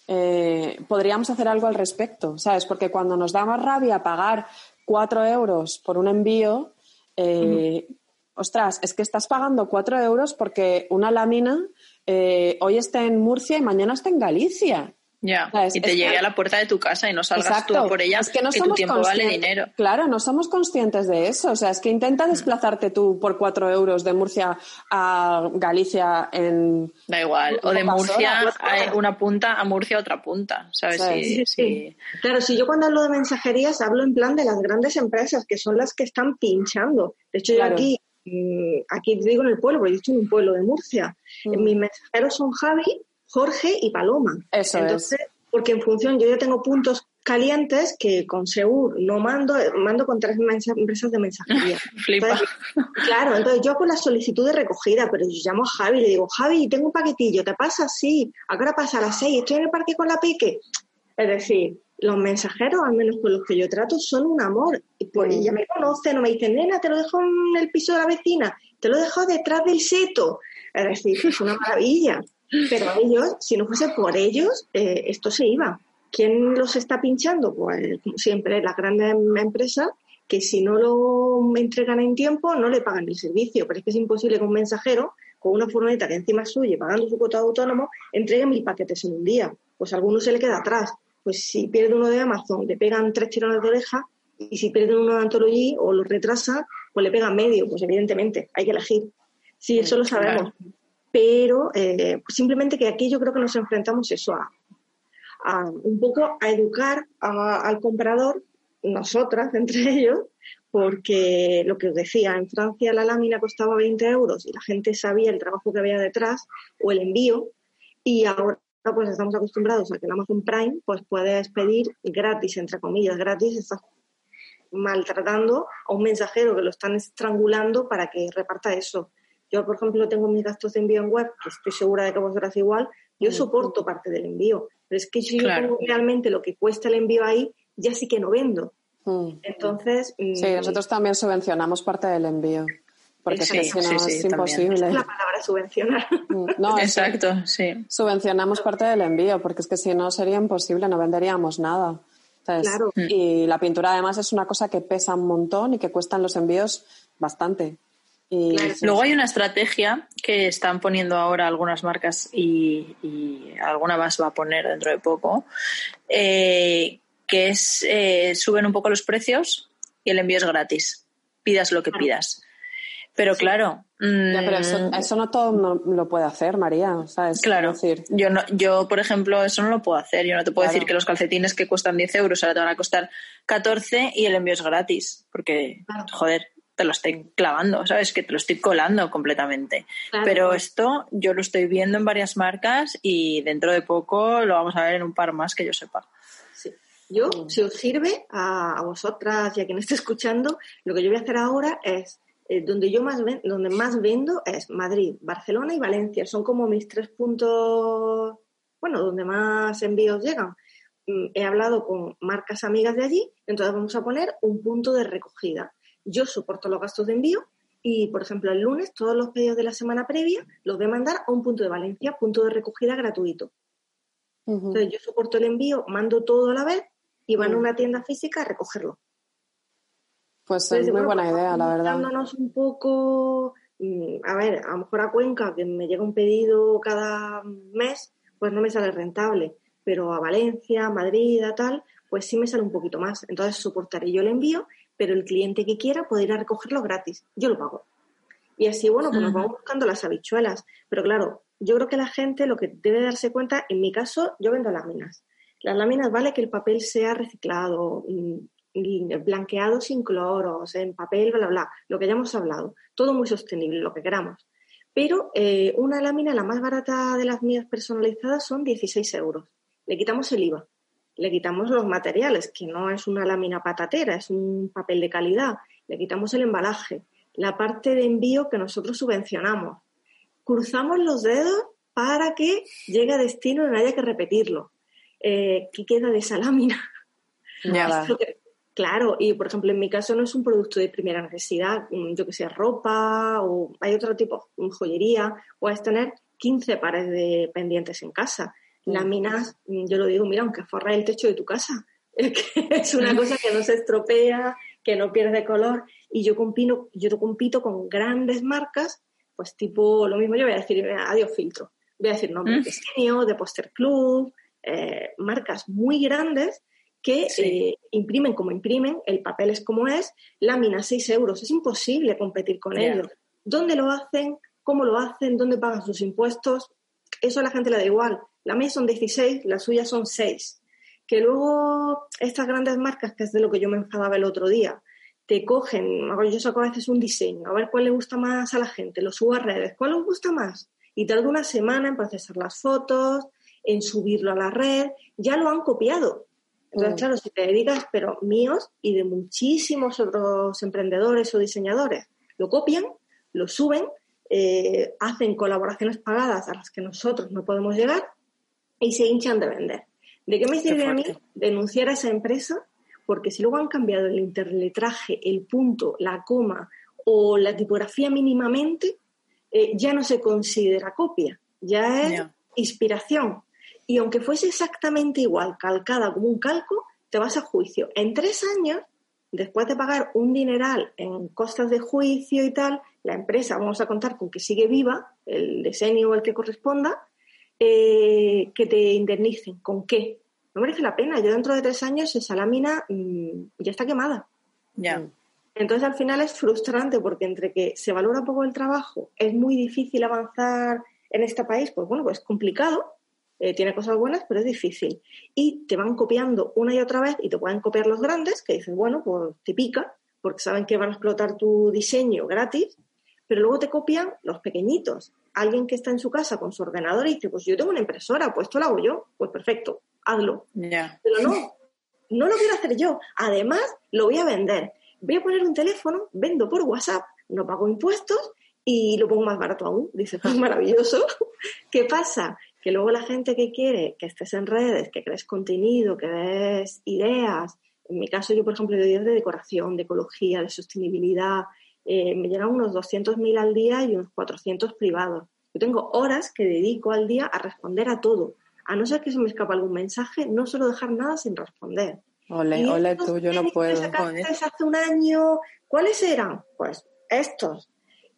eh, podríamos hacer algo al respecto, ¿sabes? Porque cuando nos da más rabia pagar cuatro euros por un envío, eh, ostras, es que estás pagando cuatro euros porque una lámina hoy está en Murcia y mañana está en Galicia. Ya, y te llegue a la puerta de tu casa y no salgas tú por ella, es que, no tu tiempo vale dinero. Claro, no somos conscientes de eso. O sea, es que intenta mm. desplazarte tú por cuatro euros de Murcia a Galicia en... Da igual, o de Murcia a una punta a Murcia a otra punta, ¿sabes? Sí, sí, Claro, si yo cuando hablo de mensajerías hablo en plan de las grandes empresas, que son las que están pinchando. De hecho, yo aquí mm, aquí digo en el pueblo, porque he dicho en un pueblo de Murcia. Mm. Mis mensajeros son Javi, Jorge y Paloma. Eso Entonces, porque en función, yo ya tengo puntos calientes que con Segur no mando, mando con tres empresas de mensajería. Flipa. claro, entonces yo con la solicitud de recogida, pero yo llamo a Javi y le digo, Javi, tengo un paquetillo, ¿te pasa? Sí, ¿a qué hora pasa? A las seis, estoy en el parque con la pique. Es decir, los mensajeros, al menos con los que yo trato, son un amor. Y, pues, ya me conocen, no me dicen, nena, te lo dejo en el piso de la vecina, te lo dejo detrás del seto. Es decir, es una maravilla. Pero ellos, si no fuese por ellos, eh, esto se iba. ¿Quién los está pinchando? Pues, siempre, las grandes empresas que si no lo entregan en tiempo no le pagan el servicio. Pero es que es imposible que un mensajero con una furgoneta que encima es suya, pagando su cuota de autónomo, entregue mil paquetes en un día. Pues a alguno se le queda atrás. Pues si pierde uno de Amazon, le pegan tres tirones de oreja, y si pierde uno de Antology o lo retrasa, pues le pegan medio. Pues evidentemente, hay que elegir. Sí, eso lo sabemos. Pero eh, simplemente que aquí yo creo que nos enfrentamos eso a, un poco a educar al comprador nosotras entre ellos, porque lo que os decía, en Francia la lámina costaba 20 euros y la gente sabía el trabajo que había detrás o el envío, y ahora pues estamos acostumbrados a que en Amazon Prime pues puedes pedir gratis, entre comillas, gratis, estás maltratando a un mensajero que lo están estrangulando para que reparta eso. Yo, por ejemplo, tengo mis gastos de envío en web, que estoy segura de que vosotras igual, yo soporto parte del envío, pero es que si yo tengo realmente lo que cuesta el envío ahí, ya sí que no vendo. Mm. Entonces. Mm, sí, nosotros también subvencionamos parte del envío. Porque si no es imposible. Es la palabra subvencionar. Mm, no, exacto, sí. Subvencionamos parte del envío, porque es que si no sería imposible, no venderíamos nada. claro. Y la pintura además es una cosa que pesa un montón y que cuestan los envíos bastante. Y, Luego hay una estrategia que están poniendo ahora algunas marcas y, y alguna más va a poner dentro de poco, eh, que es eh, suben un poco los precios y el envío es gratis, pidas lo que pidas. Pero claro. pero mm, eso, no todo lo puede hacer, María. Claro. Decir... Yo, no, yo, por ejemplo, eso no lo puedo hacer. Yo no te puedo decir que los calcetines que cuestan 10 euros ahora te van a costar 14 y el envío es gratis. Porque, joder, te lo estoy clavando, ¿sabes? Que te lo estoy colando completamente. Pero esto yo lo estoy viendo en varias marcas y dentro de poco lo vamos a ver en un par más que yo sepa. Yo, mm. si os sirve a, vosotras y a quien esté escuchando, lo que yo voy a hacer ahora es, eh, donde yo más, donde más vendo es Madrid, Barcelona y Valencia. Son como mis tres puntos, bueno, donde más envíos llegan. Mm, he hablado con marcas amigas de allí, entonces vamos a poner un punto de recogida. Yo soporto los gastos de envío y, por ejemplo, el lunes todos los pedidos de la semana previa los voy a mandar a un punto de Valencia, punto de recogida gratuito. Entonces yo soporto el envío, mando todo a la vez y van a una tienda física a recogerlo. Pues es muy buena idea, la verdad. un poco, mm, a ver, a lo mejor a Cuenca, que me llega un pedido cada mes, pues no me sale rentable, pero a Valencia, Madrid, a tal, pues sí me sale un poquito más. Entonces soportaré yo el envío, pero el cliente que quiera puede ir a recogerlo gratis. Yo lo pago. Y así, bueno, pues nos vamos buscando las habichuelas. Pero claro, yo creo que la gente lo que debe darse cuenta, en mi caso, yo vendo láminas. Las láminas vale que el papel sea reciclado, mm, blanqueado sin cloros, en papel, bla, bla, lo que ya hemos hablado. Todo muy sostenible, lo que queramos. Pero eh, una lámina, la más barata de las mías personalizadas, son 16 euros. Le quitamos el IVA, le quitamos los materiales, que no es una lámina patatera, es un papel de calidad. Le quitamos el embalaje, la parte de envío que nosotros subvencionamos. Cruzamos los dedos para que llegue a destino y no haya que repetirlo eh, ¿qué queda de esa lámina? claro, y por ejemplo, en mi caso no es un producto de primera necesidad, mm, yo que sé, ropa o hay otro tipo, joyería, puedes tener 15 pares de pendientes en casa. Mm. Láminas, mm, yo lo digo, mira, aunque forra el techo de tu casa, es una cosa que no se estropea, que no pierde color. Y yo compito, yo compito con grandes marcas, pues tipo, lo mismo yo voy a decir, adiós filtro. Voy a decir nombre de de Poster Club, eh, marcas muy grandes que eh, imprimen como imprimen, el papel es como es, lámina 6 euros, es imposible competir con ellos. ¿Dónde lo hacen? ¿Cómo lo hacen? ¿Dónde pagan sus impuestos? Eso a la gente le da igual. La mía son 16, las suyas son 6. Que luego estas grandes marcas, que es de lo que yo me enfadaba el otro día, te cogen, yo saco a veces un diseño, a ver cuál le gusta más a la gente, lo subo a redes, ¿cuál les gusta más? Y tarda una semana en procesar las fotos, en subirlo a la red, ya lo han copiado. Entonces, mm. claro, si te dedicas, pero míos y de muchísimos otros emprendedores o diseñadores, lo copian, lo suben, eh, hacen colaboraciones pagadas a las que nosotros no podemos llegar y se hinchan de vender. ¿De qué me sirve a mí denunciar a esa empresa? Porque si luego han cambiado el interletraje, el punto, la coma o la tipografía mínimamente, eh, ya no se considera copia, ya es inspiración. Y aunque fuese exactamente igual, calcada como un calco, te vas a juicio. En tres años, después de pagar un dineral en costas de juicio y tal, la empresa, vamos a contar con que sigue viva, el diseño o el que corresponda, eh, que te indemnicen. ¿Con qué? No merece la pena. Yo dentro de tres años esa lámina mm, ya está quemada. Ya. Entonces al final es frustrante porque entre que se valora poco el trabajo, es muy difícil avanzar en este país, pues bueno, pues es complicado, eh, tiene cosas buenas, pero es difícil. Y te van copiando una y otra vez y te pueden copiar los grandes, que dices, bueno, pues te pica, porque saben que van a explotar tu diseño gratis, pero luego te copian los pequeñitos. Alguien que está en su casa con su ordenador y dice, pues yo tengo una impresora, pues esto lo hago yo, pues perfecto, hazlo. Pero no, no lo quiero hacer yo. Además, lo voy a vender voy a poner un teléfono, vendo por WhatsApp, no pago impuestos y lo pongo más barato aún. Dice, pues maravilloso. ¿Qué pasa? Que luego la gente que quiere que estés en redes, que crees contenido, que des ideas, en mi caso yo, por ejemplo, doy ideas de decoración, de ecología, de sostenibilidad, eh, me llegan unos 200.000 al día y unos 400 privados. Yo tengo horas que dedico al día a responder a todo. A no ser que se me escapa algún mensaje, no suelo dejar nada sin responder. Ole, ole tú, yo no puedo. hace un año, ¿cuáles eran? Pues estos.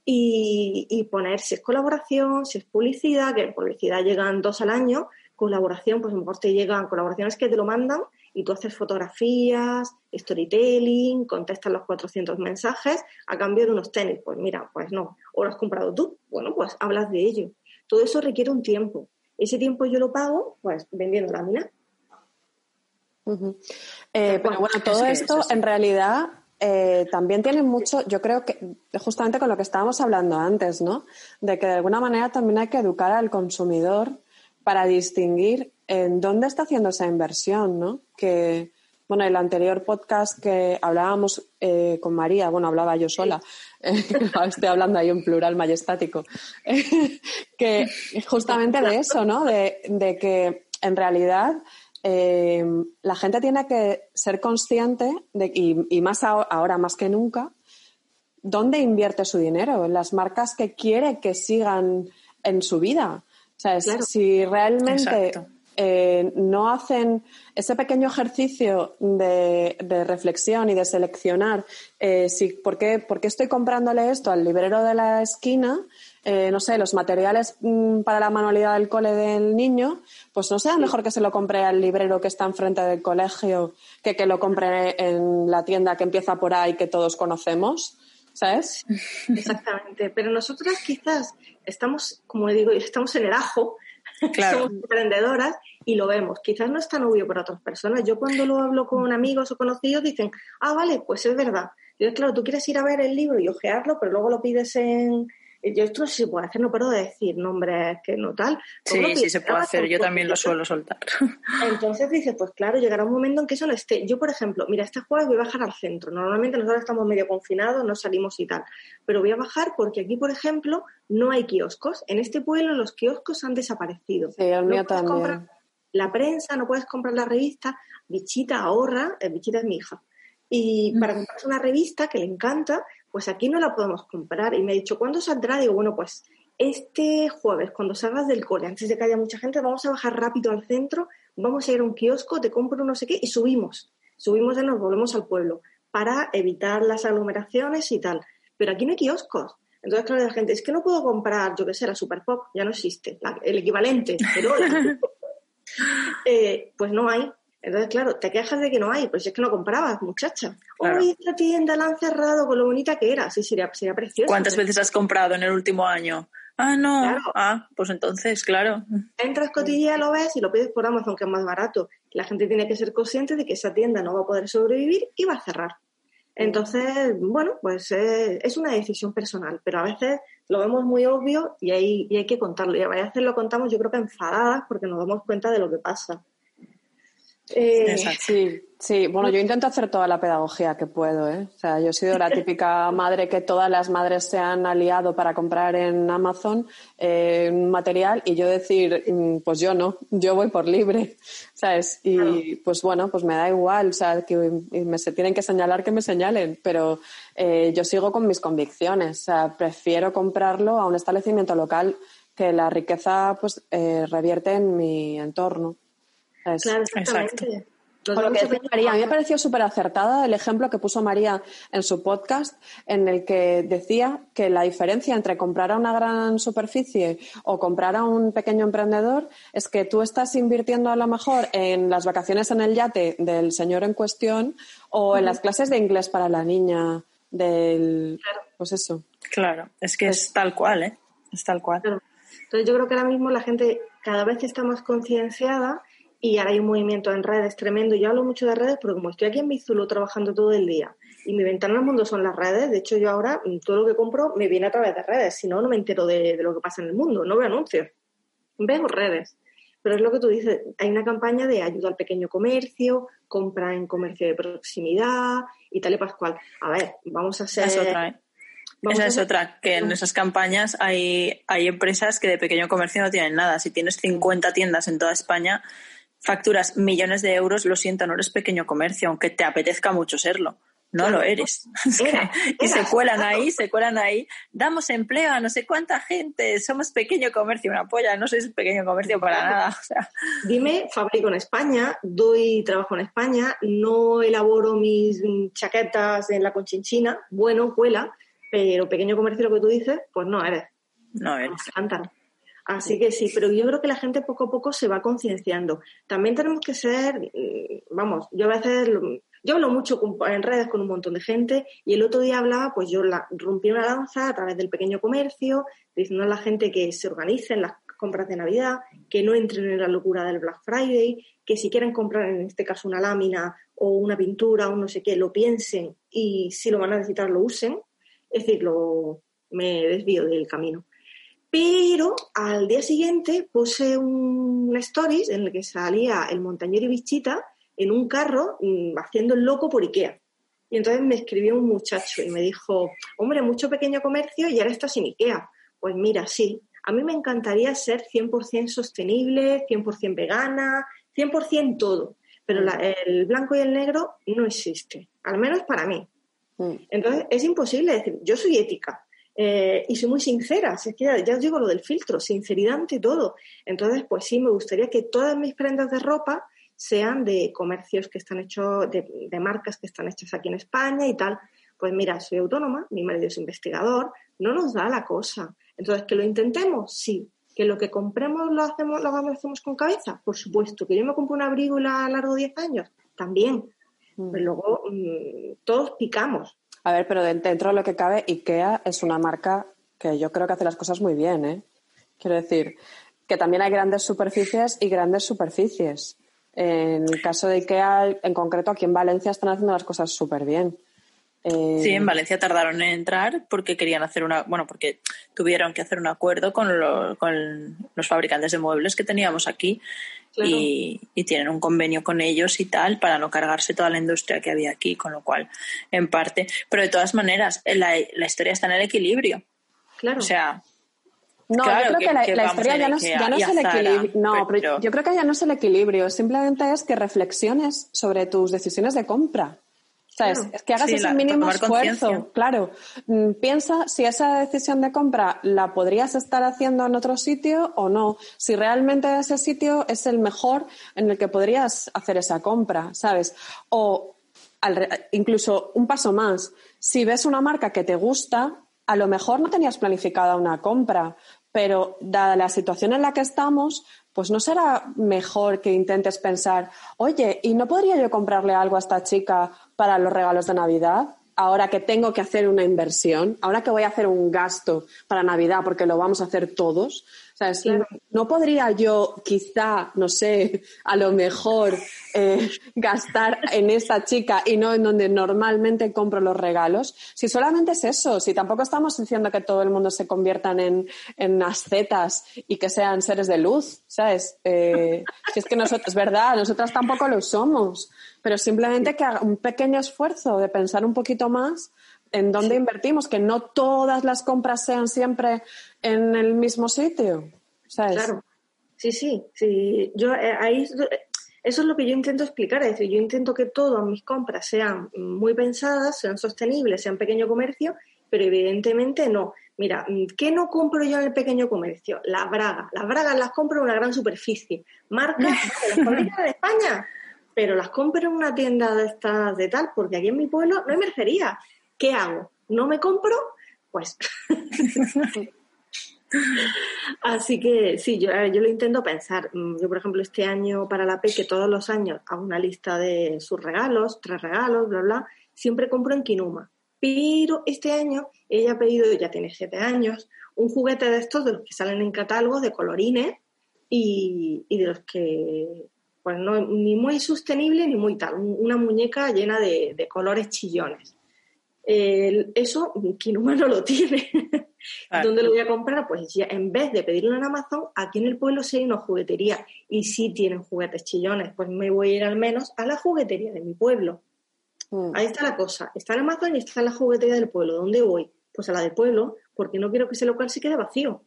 Y, y, poner si es colaboración, si es publicidad, que en publicidad llegan dos al año, colaboración, pues a lo mejor te llegan colaboraciones que te lo mandan y tú haces fotografías, storytelling, contestas los 400 mensajes a cambio de unos tenis. Pues mira, pues no. O lo has comprado tú. Bueno, pues hablas de ello. Todo eso requiere un tiempo. Ese tiempo yo lo pago, pues vendiendo la mina eh, pero bueno, todo esto en realidad eh, también tiene mucho, yo creo que justamente con lo que estábamos hablando antes, ¿no? De que de alguna manera también hay que educar al consumidor para distinguir en dónde está haciendo esa inversión, ¿no? Que, bueno, el anterior podcast que hablábamos eh, con María, bueno, hablaba yo sola, estoy hablando ahí en plural majestático, que justamente de eso, ¿no? De, de que en realidad eh, la gente tiene que ser consciente, de, y, más ahora, más que nunca, dónde invierte su dinero, en las marcas que quiere que sigan en su vida. O sea, si realmente eh, no hacen ese pequeño ejercicio de, reflexión y de seleccionar eh, si, ¿por, qué, ¿por, qué, estoy comprándole esto al librero de la esquina eh, no sé, los materiales mm, para la manualidad del cole del niño, pues no sea mejor que se lo compre al librero que está enfrente del colegio que que lo compre en la tienda que empieza por ahí que todos conocemos. ¿Sabes? Exactamente. Pero nosotras quizás estamos, como digo, estamos en el ajo, somos emprendedoras y lo vemos. Quizás no es tan obvio para otras personas. Yo cuando lo hablo con amigos o conocidos dicen, ah, vale, pues es verdad. Yo, claro, tú quieres ir a ver el libro y ojearlo, pero luego lo pides en, yo esto no sé si se puede hacer, no puedo decir nombres que no tal. Sí, sí se puede hacer, yo también lo suelo soltar. Entonces dices, pues claro, llegará un momento en que eso no esté. Yo, por ejemplo, mira, este jueves voy a bajar al centro. Normalmente nosotros estamos medio confinados, no salimos y tal. Pero voy a bajar porque aquí, por ejemplo, no hay kioscos. En este pueblo los kioscos han desaparecido. Sí, el mío también. la prensa, no puedes comprar la revista. Bichita ahorra, eh, Bichita es mi hija. Y para mm. comprarse una revista que le encanta, pues aquí no la podemos comprar. Y me ha dicho, ¿cuándo saldrá? Digo, bueno, pues este jueves, cuando salgas del cole, antes de que haya mucha gente, vamos a bajar rápido al centro, vamos a ir a un kiosco, te compro no sé qué y subimos. Subimos y nos volvemos al pueblo para evitar las aglomeraciones y tal. Pero aquí no hay kioscos. Entonces, claro, la gente, es que no puedo comprar, yo qué sé, la Super Pop, ya no existe, el equivalente, pero eh, pues no hay. Entonces, claro, te quejas de que no hay, pues es que no comprabas, muchacha. Claro. esta tienda la han cerrado con lo bonita que era. Sí, sería, sería precioso. ¿Cuántas veces has comprado en el último año? Ah, no. Ah, pues entonces, claro. Entras, cotilla, lo ves y lo pides por Amazon, que es más barato. La gente tiene que ser consciente de que esa tienda no va a poder sobrevivir y va a cerrar. Entonces, bueno, pues eh, es una decisión personal, pero a veces lo vemos muy obvio y hay, y hay que contarlo. Y a veces lo contamos, yo creo que enfadadas, porque nos damos cuenta de lo que pasa. Eh, sí. Sí, bueno, yo intento hacer toda la pedagogía que puedo, ¿eh? O sea, yo he sido la típica madre que todas las madres se han aliado para comprar en Amazon eh, material y yo decir, mm, pues yo no, yo voy por libre, ¿sabes? Y pues bueno, pues me da igual, o sea, que me se tienen que señalar que me señalen, pero eh, yo sigo con mis convicciones, o sea, prefiero comprarlo a un establecimiento local que la riqueza pues eh, revierte en mi entorno. Claro, exactamente. Por lo que decía María, a mí me pareció súper acertada el ejemplo que puso María en su podcast, en el que decía que la diferencia entre comprar a una gran superficie o comprar a un pequeño emprendedor es que tú estás invirtiendo a lo mejor en las vacaciones en el yate del señor en cuestión o en las clases de inglés para la niña del... Pues eso. Claro, es que es tal cual, ¿eh? Es tal cual. Entonces yo creo que ahora mismo la gente cada vez está más concienciada y ahora hay un movimiento en redes tremendo. Yo hablo mucho de redes porque como estoy aquí en Mizulo trabajando todo el día y mi ventana al mundo son las redes, de hecho yo ahora mm, todo lo que compro me viene a través de redes, si no, no me entero de, lo que pasa en el mundo, no veo anuncios, veo redes. Pero es lo que tú dices, hay una campaña de ayuda al pequeño comercio, compra en comercio de proximidad y tal y pascual. A ver, vamos a ser... Es otra, ¿eh? Esa es otra, que en esas campañas hay, hay empresas que de pequeño comercio no tienen nada. Si tienes 50 tiendas en toda España, facturas millones de euros, lo siento, no eres pequeño comercio, aunque te apetezca mucho serlo. No lo eres. y se cuelan ahí, se cuelan ahí. Damos empleo a no sé cuánta gente, somos pequeño comercio, una polla, no sois pequeño comercio para nada. Dime, fabrico en España, doy trabajo en España, no elaboro mis chaquetas en la conchinchina, bueno, cuela, pero pequeño comercio, lo que tú dices, pues no eres. No eres. Así que sí, pero yo creo que la gente poco a poco se va concienciando. También tenemos que ser, mm, vamos, yo a veces, yo hablo mucho en redes con un montón de gente y el otro día hablaba, pues yo la, rompí una lanza a través del pequeño comercio, diciendo a la gente que se organicen las compras de Navidad, que no entren en la locura del Black Friday, que si quieren comprar en este caso una lámina o una pintura o no sé qué, lo piensen y si lo van a necesitar lo usen. Es decir, lo, me desvío del camino. Pero al día siguiente puse un stories en el que salía el montañero y bichita en un carro mm, haciendo el loco por Ikea. Y entonces me escribió un muchacho y me dijo, hombre, mucho pequeño comercio y ahora estás sin Ikea. Pues mira, sí, a mí me encantaría ser 100% sostenible, 100% vegana, 100% todo, pero el blanco y el negro no existe, al menos para mí. Mm. Entonces es imposible decir, yo soy ética, eh, y soy muy sincera, es que ya, os digo lo del filtro, sinceridad ante todo. Entonces, pues sí, me gustaría que todas mis prendas de ropa sean de comercios que están hechos, de, marcas que están hechas aquí en España y tal. Pues mira, soy autónoma, mi marido es investigador, no nos da la cosa. Entonces, ¿que lo intentemos? Sí. ¿Que lo que compremos lo hacemos, lo hacemos con cabeza? Por supuesto. ¿Que yo me compro un abrigo y la largo 10 años? También. Mm. Pero luego mm, todos picamos. A ver, pero dentro de lo que cabe, IKEA es una marca que yo creo que hace las cosas muy bien, ¿eh? Quiero decir, que también hay grandes superficies y grandes superficies. En el caso de IKEA, en concreto, aquí en Valencia están haciendo las cosas súper bien. Eh, sí, en Valencia tardaron en entrar porque querían hacer una, bueno, porque tuvieron que hacer un acuerdo con, con los fabricantes de muebles que teníamos aquí y, tienen un convenio con ellos y tal para no cargarse toda la industria que había aquí, con lo cual, en parte. Pero de todas maneras, la, la historia está en el equilibrio. Claro. O sea, no, yo creo que, la, historia ya no, ya no es el equilibrio. No, pero yo creo que ya no es el equilibrio. Simplemente es que reflexiones sobre tus decisiones de compra. Es que hagas ese mínimo esfuerzo. Claro. Mm, piensa si esa decisión de compra la podrías estar haciendo en otro sitio o no. Si realmente ese sitio es el mejor en el que podrías hacer esa compra, ¿sabes? O incluso un paso más. Si ves una marca que te gusta, a lo mejor no tenías planificada una compra, pero dada la situación en la que estamos, pues no será mejor que intentes pensar, oye, ¿y no podría yo comprarle algo a esta chica para los regalos de Navidad? Ahora que tengo que hacer una inversión, ahora que voy a hacer un gasto para Navidad, porque lo vamos a hacer todos, ¿no podría yo quizá, no sé, a lo mejor eh, gastar en esta chica y no en donde normalmente compro los regalos? Si solamente es eso, si tampoco estamos diciendo que todo el mundo se conviertan en, en ascetas y que sean seres de luz, ¿sabes? Eh, si es que nosotros, es verdad, nosotras tampoco lo somos. Pero simplemente que haga un pequeño esfuerzo de pensar un poquito más en dónde invertimos, que no todas las compras sean siempre en el mismo sitio. Claro. Sí, sí, sí. Yo eh, ahí eso es lo que yo intento explicar, es decir, yo intento que todas mis compras sean muy pensadas, sean sostenibles, sean pequeño comercio, pero evidentemente no. Mira, ¿qué no compro yo en el pequeño comercio? Las bragas. Las bragas las compro en una gran superficie. Marcas en España, pero las compro en una tienda de estas de tal, porque aquí en mi pueblo no hay mercería. ¿Qué hago? ¿No me compro? Pues. Así que sí, yo, yo lo intento pensar. Mm, yo, por ejemplo, este año para la que todos los años hago una lista de sus regalos, tres regalos, bla, bla, siempre compro en Kinuma. Pero este año ella ha pedido, ya tiene siete años, un juguete de estos de los que salen en catálogo de colorines y, de los que, pues no, ni muy sostenible ni muy tal, una muñeca llena de, colores chillones. eso Kinuma no lo tiene. ¿Dónde lo voy a comprar? Pues ya en vez de pedirlo en Amazon, aquí en el pueblo sí hay una juguetería y sí tienen juguetes chillones, pues me voy a ir al menos a la juguetería de mi pueblo. Mm. Ahí está la cosa. Está en Amazon y está en la juguetería del pueblo. ¿Dónde voy? Pues a la del pueblo, porque no quiero que ese local se quede vacío.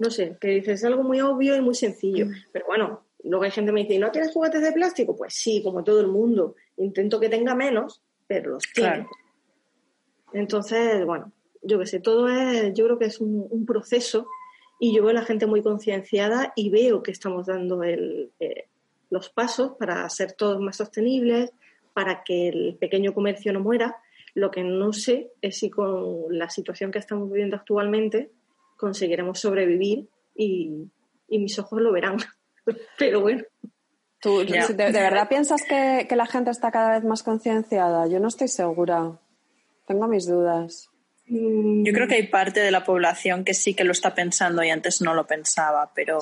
No sé, que dices es algo muy obvio y muy sencillo. Mm. Pero bueno, luego hay gente que me dice, ¿no tienes juguetes de plástico? Pues sí, como todo el mundo. Intento que tenga menos, pero los tengo. Entonces, bueno, yo qué sé, todo es, yo creo que es un, proceso y yo veo a la gente muy concienciada y veo que estamos dando el, eh, los pasos para ser todos más sostenibles, para que el pequeño comercio no muera. Lo que no sé es si con la situación que estamos viviendo actualmente conseguiremos sobrevivir y, mis ojos lo verán. Pero bueno. ¿Tú, de, verdad piensas que, que la gente está cada vez más concienciada? Yo no estoy segura. Tengo mis dudas. Mm, yo creo que hay parte de la población que sí que lo está pensando y antes no lo pensaba, pero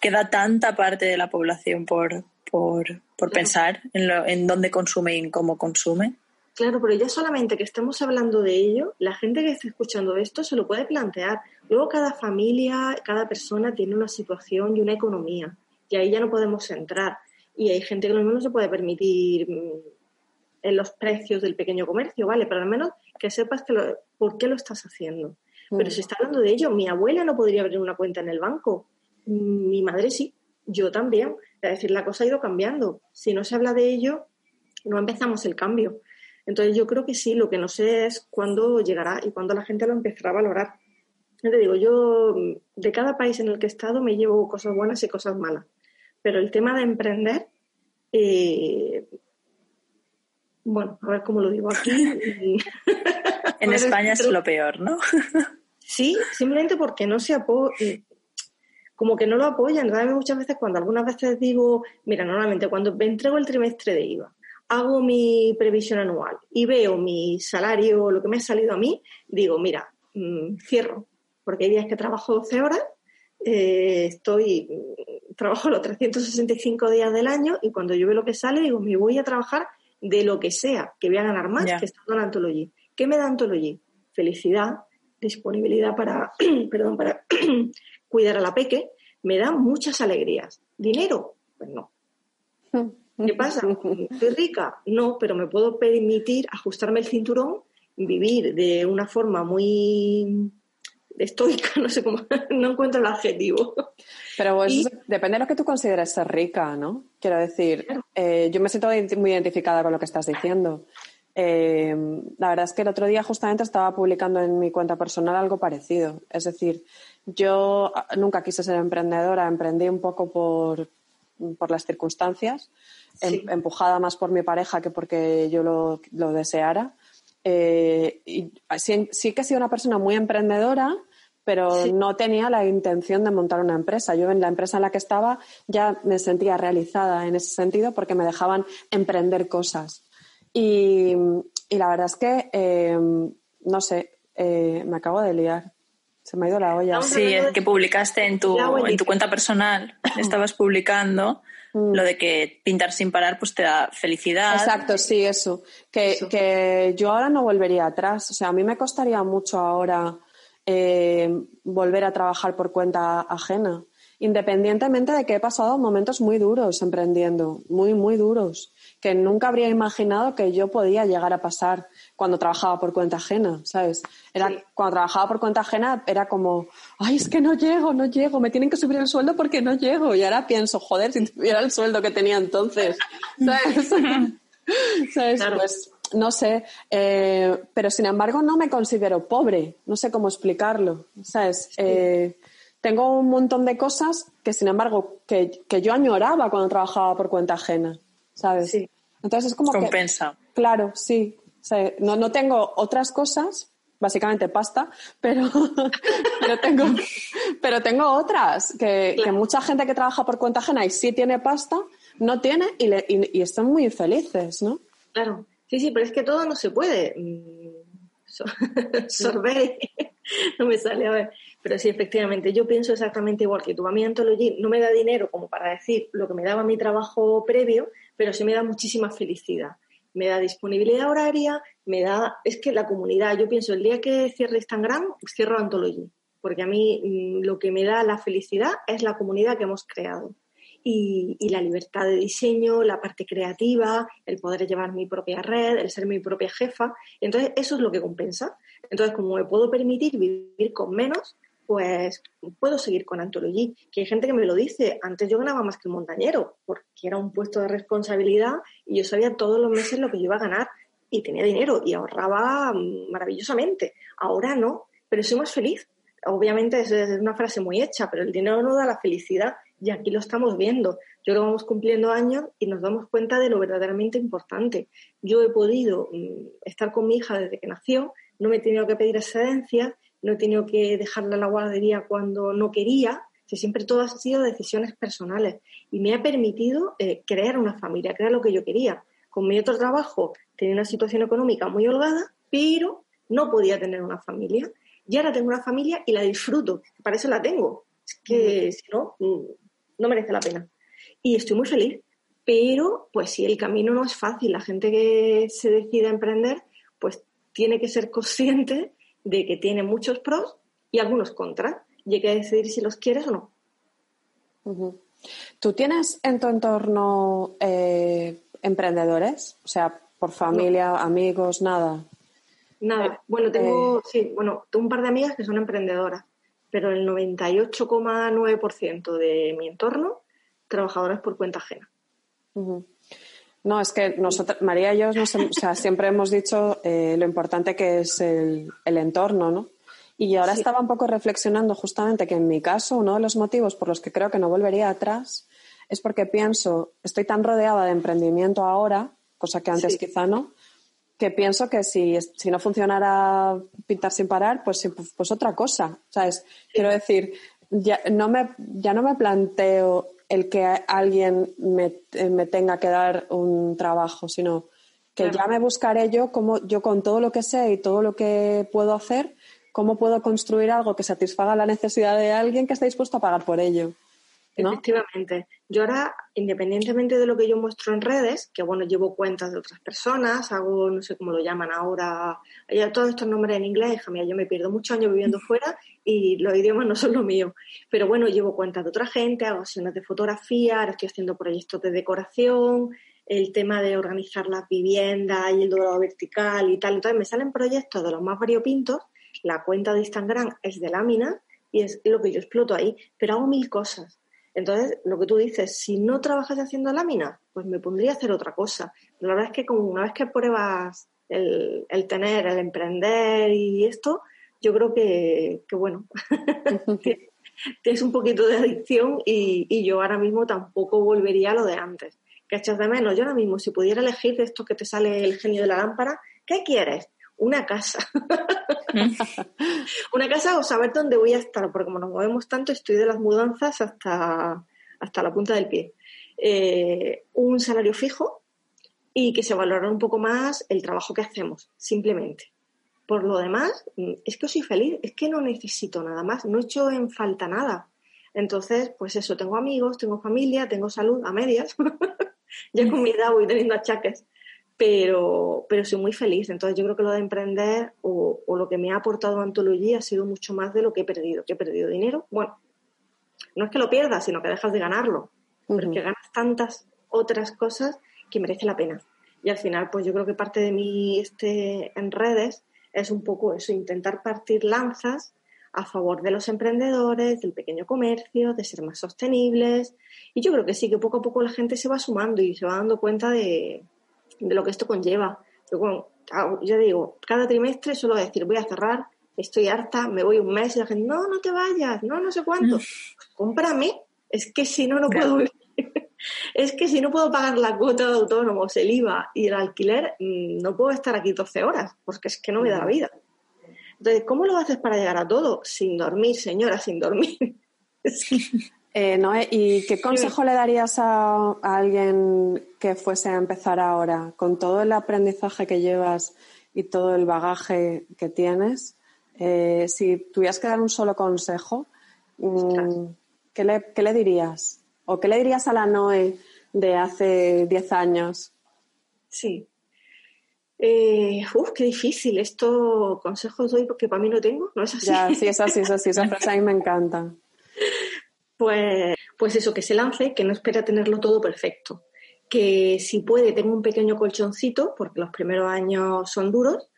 queda tanta parte de la población por, por, pensar en, lo, en dónde consume y en cómo consume. Claro, pero ya solamente que estemos hablando de ello, la gente que está escuchando esto se lo puede plantear. Luego cada familia, cada persona tiene una situación y una economía y ahí ya no podemos entrar. Y hay gente que no se puede permitir mm, en los precios del pequeño comercio, ¿vale? Pero al menos que sepas que por qué lo estás haciendo. Pero si está hablando de ello, mi abuela no podría abrir una cuenta en el banco, mi madre sí, yo también. Es decir, la cosa ha ido cambiando. Si no se habla de ello, no empezamos el cambio. Entonces yo creo que sí, lo que no sé es cuándo llegará y cuándo la gente lo empezará a valorar. Yo te digo, yo de cada país en el que he estado me llevo cosas buenas y cosas malas. Pero el tema de emprender, eh, bueno, a ver cómo lo digo aquí. en España es lo peor, ¿no? sí, simplemente porque no se apoya, como que no lo apoyan. Realmente muchas veces cuando algunas veces digo, mira, normalmente cuando me entrego el trimestre de IVA, hago mi previsión anual y veo mi salario, lo que me ha salido a mí, digo, mira, mm, cierro, porque hay días que trabajo 12 horas, eh, estoy, trabajo los 365 días del año y cuando yo veo lo que sale, digo, me voy a trabajar de lo que sea, que voy a ganar más que estando en Antology. ¿Qué me da Antology? Felicidad, disponibilidad para, perdón, para cuidar a la peque, me da muchas alegrías. ¿Dinero? Pues no. ¿Qué pasa? ¿Soy rica? No, pero me puedo permitir ajustarme el cinturón, vivir de una forma muy estoica, no sé cómo, no encuentro el adjetivo. Pero pues, depende de lo que tú consideres ser rica, ¿no? Quiero decir, eh, yo me siento muy identificada con lo que estás diciendo. Eh, la verdad es que el otro día justamente estaba publicando en mi cuenta personal algo parecido. Es decir, yo nunca quise ser emprendedora, emprendí un poco por, por las circunstancias, em, empujada más por mi pareja que porque yo lo, lo deseara. Eh, y sí, sí, que he sido una persona muy emprendedora, pero no tenía la intención de montar una empresa. Yo en la empresa en la que estaba ya me sentía realizada en ese sentido porque me dejaban emprender cosas. Y, la verdad es que, eh, no sé, eh, me acabo de liar. Se me ha ido la olla. Sí, que publicaste en tu, en tu cuenta personal, estabas publicando mm. lo de que pintar sin parar pues te da felicidad. Exacto, sí, eso. Que, que yo ahora no volvería atrás. O sea, a mí me costaría mucho ahora eh, volver a trabajar por cuenta ajena. independientemente de que he pasado momentos muy duros emprendiendo, muy, muy duros, que nunca habría imaginado que yo podía llegar a pasar cuando trabajaba por cuenta ajena, ¿sabes? Era, Cuando trabajaba por cuenta ajena era como, ay, es que no llego, no llego, me tienen que subir el sueldo porque no llego. Y ahora pienso, joder, si tuviera el sueldo que tenía entonces, ¿sabes? ¿Sabes? Pues no sé, eh, pero sin embargo no me considero pobre, no sé cómo explicarlo, ¿sabes? Eh, tengo un montón de cosas que, sin embargo, que, que, yo añoraba cuando trabajaba por cuenta ajena, ¿sabes? Sí. Entonces es como Compensa. claro, sí. No, no tengo otras cosas, básicamente pasta, pero, pero, tengo, pero tengo otras que, que, mucha gente que trabaja por cuenta ajena y sí tiene pasta, no tiene y, le, y, y están muy felices, ¿no? Claro. Sí, sí, pero es que todo no se puede. Mm, sorber, no me sale a ver. Pero sí, efectivamente, yo pienso exactamente igual que tú. A mí no me da dinero como para decir lo que me daba mi trabajo previo, pero sí me da muchísima felicidad. Me da disponibilidad horaria, me da... Es que la comunidad, yo pienso, el día que cierre Instagram, cierro Antology. Porque a mí mm, lo que me da la felicidad es la comunidad que hemos creado y, la libertad de diseño, la parte creativa, el poder llevar mi propia red, el ser mi propia jefa. Entonces, eso es lo que compensa. Entonces, como me puedo permitir vivir con menos, pues puedo seguir con Antology. Que hay gente que me lo dice, antes yo ganaba más que un montañero, porque era un puesto de responsabilidad y yo sabía todos los meses lo que yo iba a ganar y tenía dinero y ahorraba maravillosamente. Ahora no, pero soy más feliz. Obviamente es una frase muy hecha, pero el dinero no da la felicidad y aquí lo estamos viendo. Yo lo vamos cumpliendo años y nos damos cuenta de lo verdaderamente importante. Yo he podido mm, estar con mi hija desde que nació, no me he tenido que pedir excedencia, no he tenido que dejarla a la guardería cuando no quería, que siempre todo ha sido decisiones personales y me ha permitido eh, crear una familia, crear lo que yo quería. Con mi otro trabajo tenía una situación económica muy holgada, pero no podía tener una familia. Y ahora tengo una familia y la disfruto, para eso la tengo. Es que si no, mm, no merece la pena. Y estoy muy feliz, pero pues si el camino no es fácil, la gente que se decide a emprender, pues tiene que ser consciente de que tiene muchos pros y algunos contras, y hay que decidir si los quieres o no. ¿Tú tienes en tu entorno eh, emprendedores? O sea, por familia, amigos, nada. Nada. Eh, bueno, tengo, eh, sí, bueno, tengo un par de amigas que son emprendedoras pero el 98,9% de mi entorno, trabajadores por cuenta ajena. No, es que nosotros, María y yo siempre hemos dicho eh, lo importante que es el, entorno, ¿no? Y ahora estaba un poco reflexionando justamente que en mi caso uno de los motivos por los que creo que no volvería atrás es porque pienso, estoy tan rodeada de emprendimiento ahora, cosa que antes quizá no, que pienso que si, si no funcionara pintar sin parar, pues, pues, pues otra cosa. ¿Sabes? Quiero decir, ya no, me, ya no me planteo el que alguien me, me tenga que dar un trabajo, sino que ya me buscaré yo como yo con todo lo que sé y todo lo que puedo hacer, cómo puedo construir algo que satisfaga la necesidad de alguien que esté dispuesto a pagar por ello. Efectivamente. Yo ahora, independientemente de lo que yo muestro en redes, que bueno, llevo cuentas de otras personas, hago, no sé cómo lo llaman ahora, ya todos estos nombres en inglés, hija mía, yo me pierdo muchos años viviendo fuera y los idiomas no son lo mío. Pero bueno, llevo cuentas de otra gente, hago sesiones de fotografía, ahora estoy haciendo proyectos de decoración, el tema de organizar las viviendas y el dorado vertical y tal. Entonces me salen proyectos de los más variopintos, la cuenta de Instagram es de lámina y es lo que yo exploto ahí, pero hago mil cosas entonces, lo que tú dices, si no trabajas haciendo láminas, pues me pondría a hacer otra cosa. la verdad es que como una vez que pruebas el, tener, el emprender y esto, yo creo que, bueno, tienes un poquito de adicción y, yo ahora mismo tampoco volvería a lo de antes. ¿Qué echas de menos? Yo ahora mismo, si pudiera elegir de esto que te sale el genio de la lámpara, ¿qué quieres? Una casa. una casa o saber dónde voy a estar, porque como nos movemos tanto, estoy de las mudanzas hasta, hasta la punta del pie. Eh, un salario fijo y que se valore un poco más el trabajo que hacemos, simplemente. Por lo demás, mm, es que soy feliz, es que no necesito nada más, no he hecho en falta nada. Entonces, pues eso, tengo amigos, tengo familia, tengo salud a medias. ya con mi edad voy teniendo achaques pero, pero soy muy feliz. Entonces yo creo que lo de emprender o, lo que me ha aportado Antología ha sido mucho más de lo que he perdido. Que he perdido dinero, bueno, no es que lo pierdas, sino que dejas de ganarlo, porque ganas tantas otras cosas que merece la pena. Y al final, pues yo creo que parte de mí este, en redes es un poco eso, intentar partir lanzas a favor de los emprendedores, del pequeño comercio, de ser más sostenibles. Y yo creo que sí, que poco a poco la gente se va sumando y se va dando cuenta de, lo que esto conlleva. Yo, ya digo, cada trimestre suelo decir, voy a cerrar, estoy harta, me voy un mes y la gente, no, no te vayas, no, no sé cuánto. Pues cómprame, es que si no, no puedo es que si no puedo pagar la cuota de autónomos, el IVA y el alquiler, mm, no puedo estar aquí 12 horas, porque es que no me da la vida. Entonces, ¿cómo lo haces para llegar a todo? Sin dormir, señora, sin dormir. eh, Noé, ¿y qué consejo le darías a, alguien que fuese a empezar ahora, con todo el aprendizaje que llevas y todo el bagaje que tienes? Eh, si tuvieras que dar un solo consejo, mm, ¿qué le, ¿qué le dirías? ¿O qué le dirías a la Noé de hace 10 años? Sí. Eh, uf, qué difícil. Esto consejos doy porque para mí no tengo, ¿no es así? Ya, sí, es así, es así. Esa frase a mí me encanta. Pues, pues eso, que se lance, que no espera tenerlo todo perfecto. Que si puede, tenga un pequeño colchoncito, porque los primeros años son duros,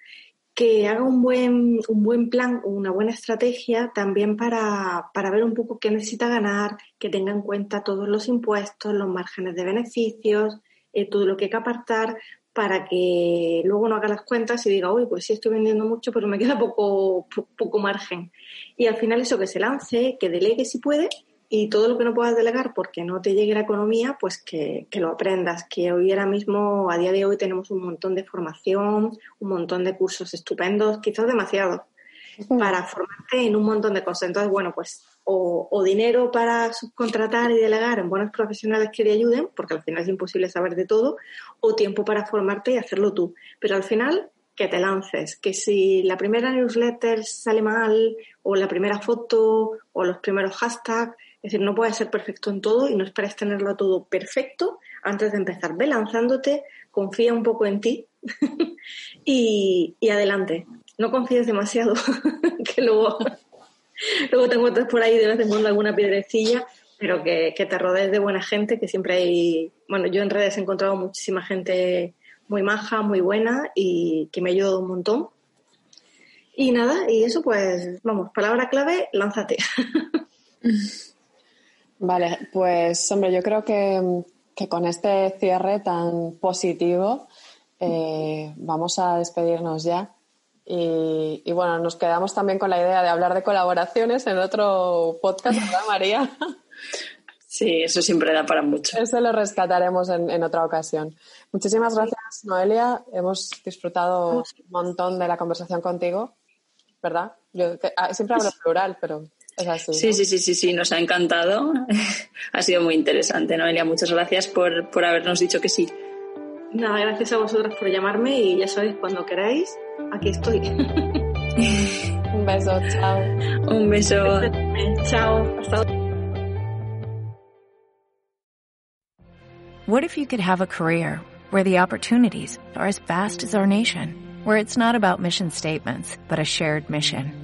que haga un buen, un buen plan, una buena estrategia también para, para, ver un poco qué necesita ganar, que tenga en cuenta todos los impuestos, los márgenes de beneficios, eh, todo lo que hay que apartar para que luego no haga las cuentas y diga, uy, pues sí estoy vendiendo mucho, pero me queda poco, poco margen. Y al final eso que se lance, que delegue si puede y todo lo que no puedas delegar porque no te llegue la economía, pues que, lo aprendas, que hoy ahora mismo, a día de hoy, tenemos un montón de formación, un montón de cursos estupendos, quizás demasiado, para formarte en un montón de cosas. Entonces, bueno, pues o, dinero para subcontratar y delegar en buenos profesionales que te ayuden, porque al final es imposible saber de todo, o tiempo para formarte y hacerlo tú. Pero al final, que te lances, que si la primera newsletter sale mal, o la primera foto, o los primeros hashtags, es decir, no puedes ser perfecto en todo y no esperes tenerlo todo perfecto antes de empezar. Ve lanzándote, confía un poco en ti y, adelante. No confíes demasiado, que luego, luego te encuentras por ahí de vez en cuando alguna piedrecilla, pero que, que te rodees de buena gente, que siempre hay... Bueno, yo en redes he encontrado muchísima gente muy maja, muy buena y que me ha ayudado un montón. Y nada, y eso pues, vamos, palabra clave, lánzate. Vale, pues hombre, yo creo que, con este cierre tan positivo eh, vamos a despedirnos ya. Y, bueno, nos quedamos también con la idea de hablar de colaboraciones en otro podcast, ¿verdad, María? Sí, eso siempre da para mucho. Eso lo rescataremos en, otra ocasión. Muchísimas gracias, Noelia. Hemos disfrutado un montón de la conversación contigo, ¿verdad? Yo ah, siempre hablo plural, pero sí, sí, sí, sí, sí, nos ha encantado. ha sido muy interesante, Noelia. Muchas gracias por, por habernos dicho que sí. Nada, gracias a vosotras por llamarme y ya sabéis, cuando queráis, aquí estoy. Un beso, chao. Un beso. Chao, hasta What if you could have a career where the opportunities are as vast as our nation, where it's not about mission statements, but a shared mission?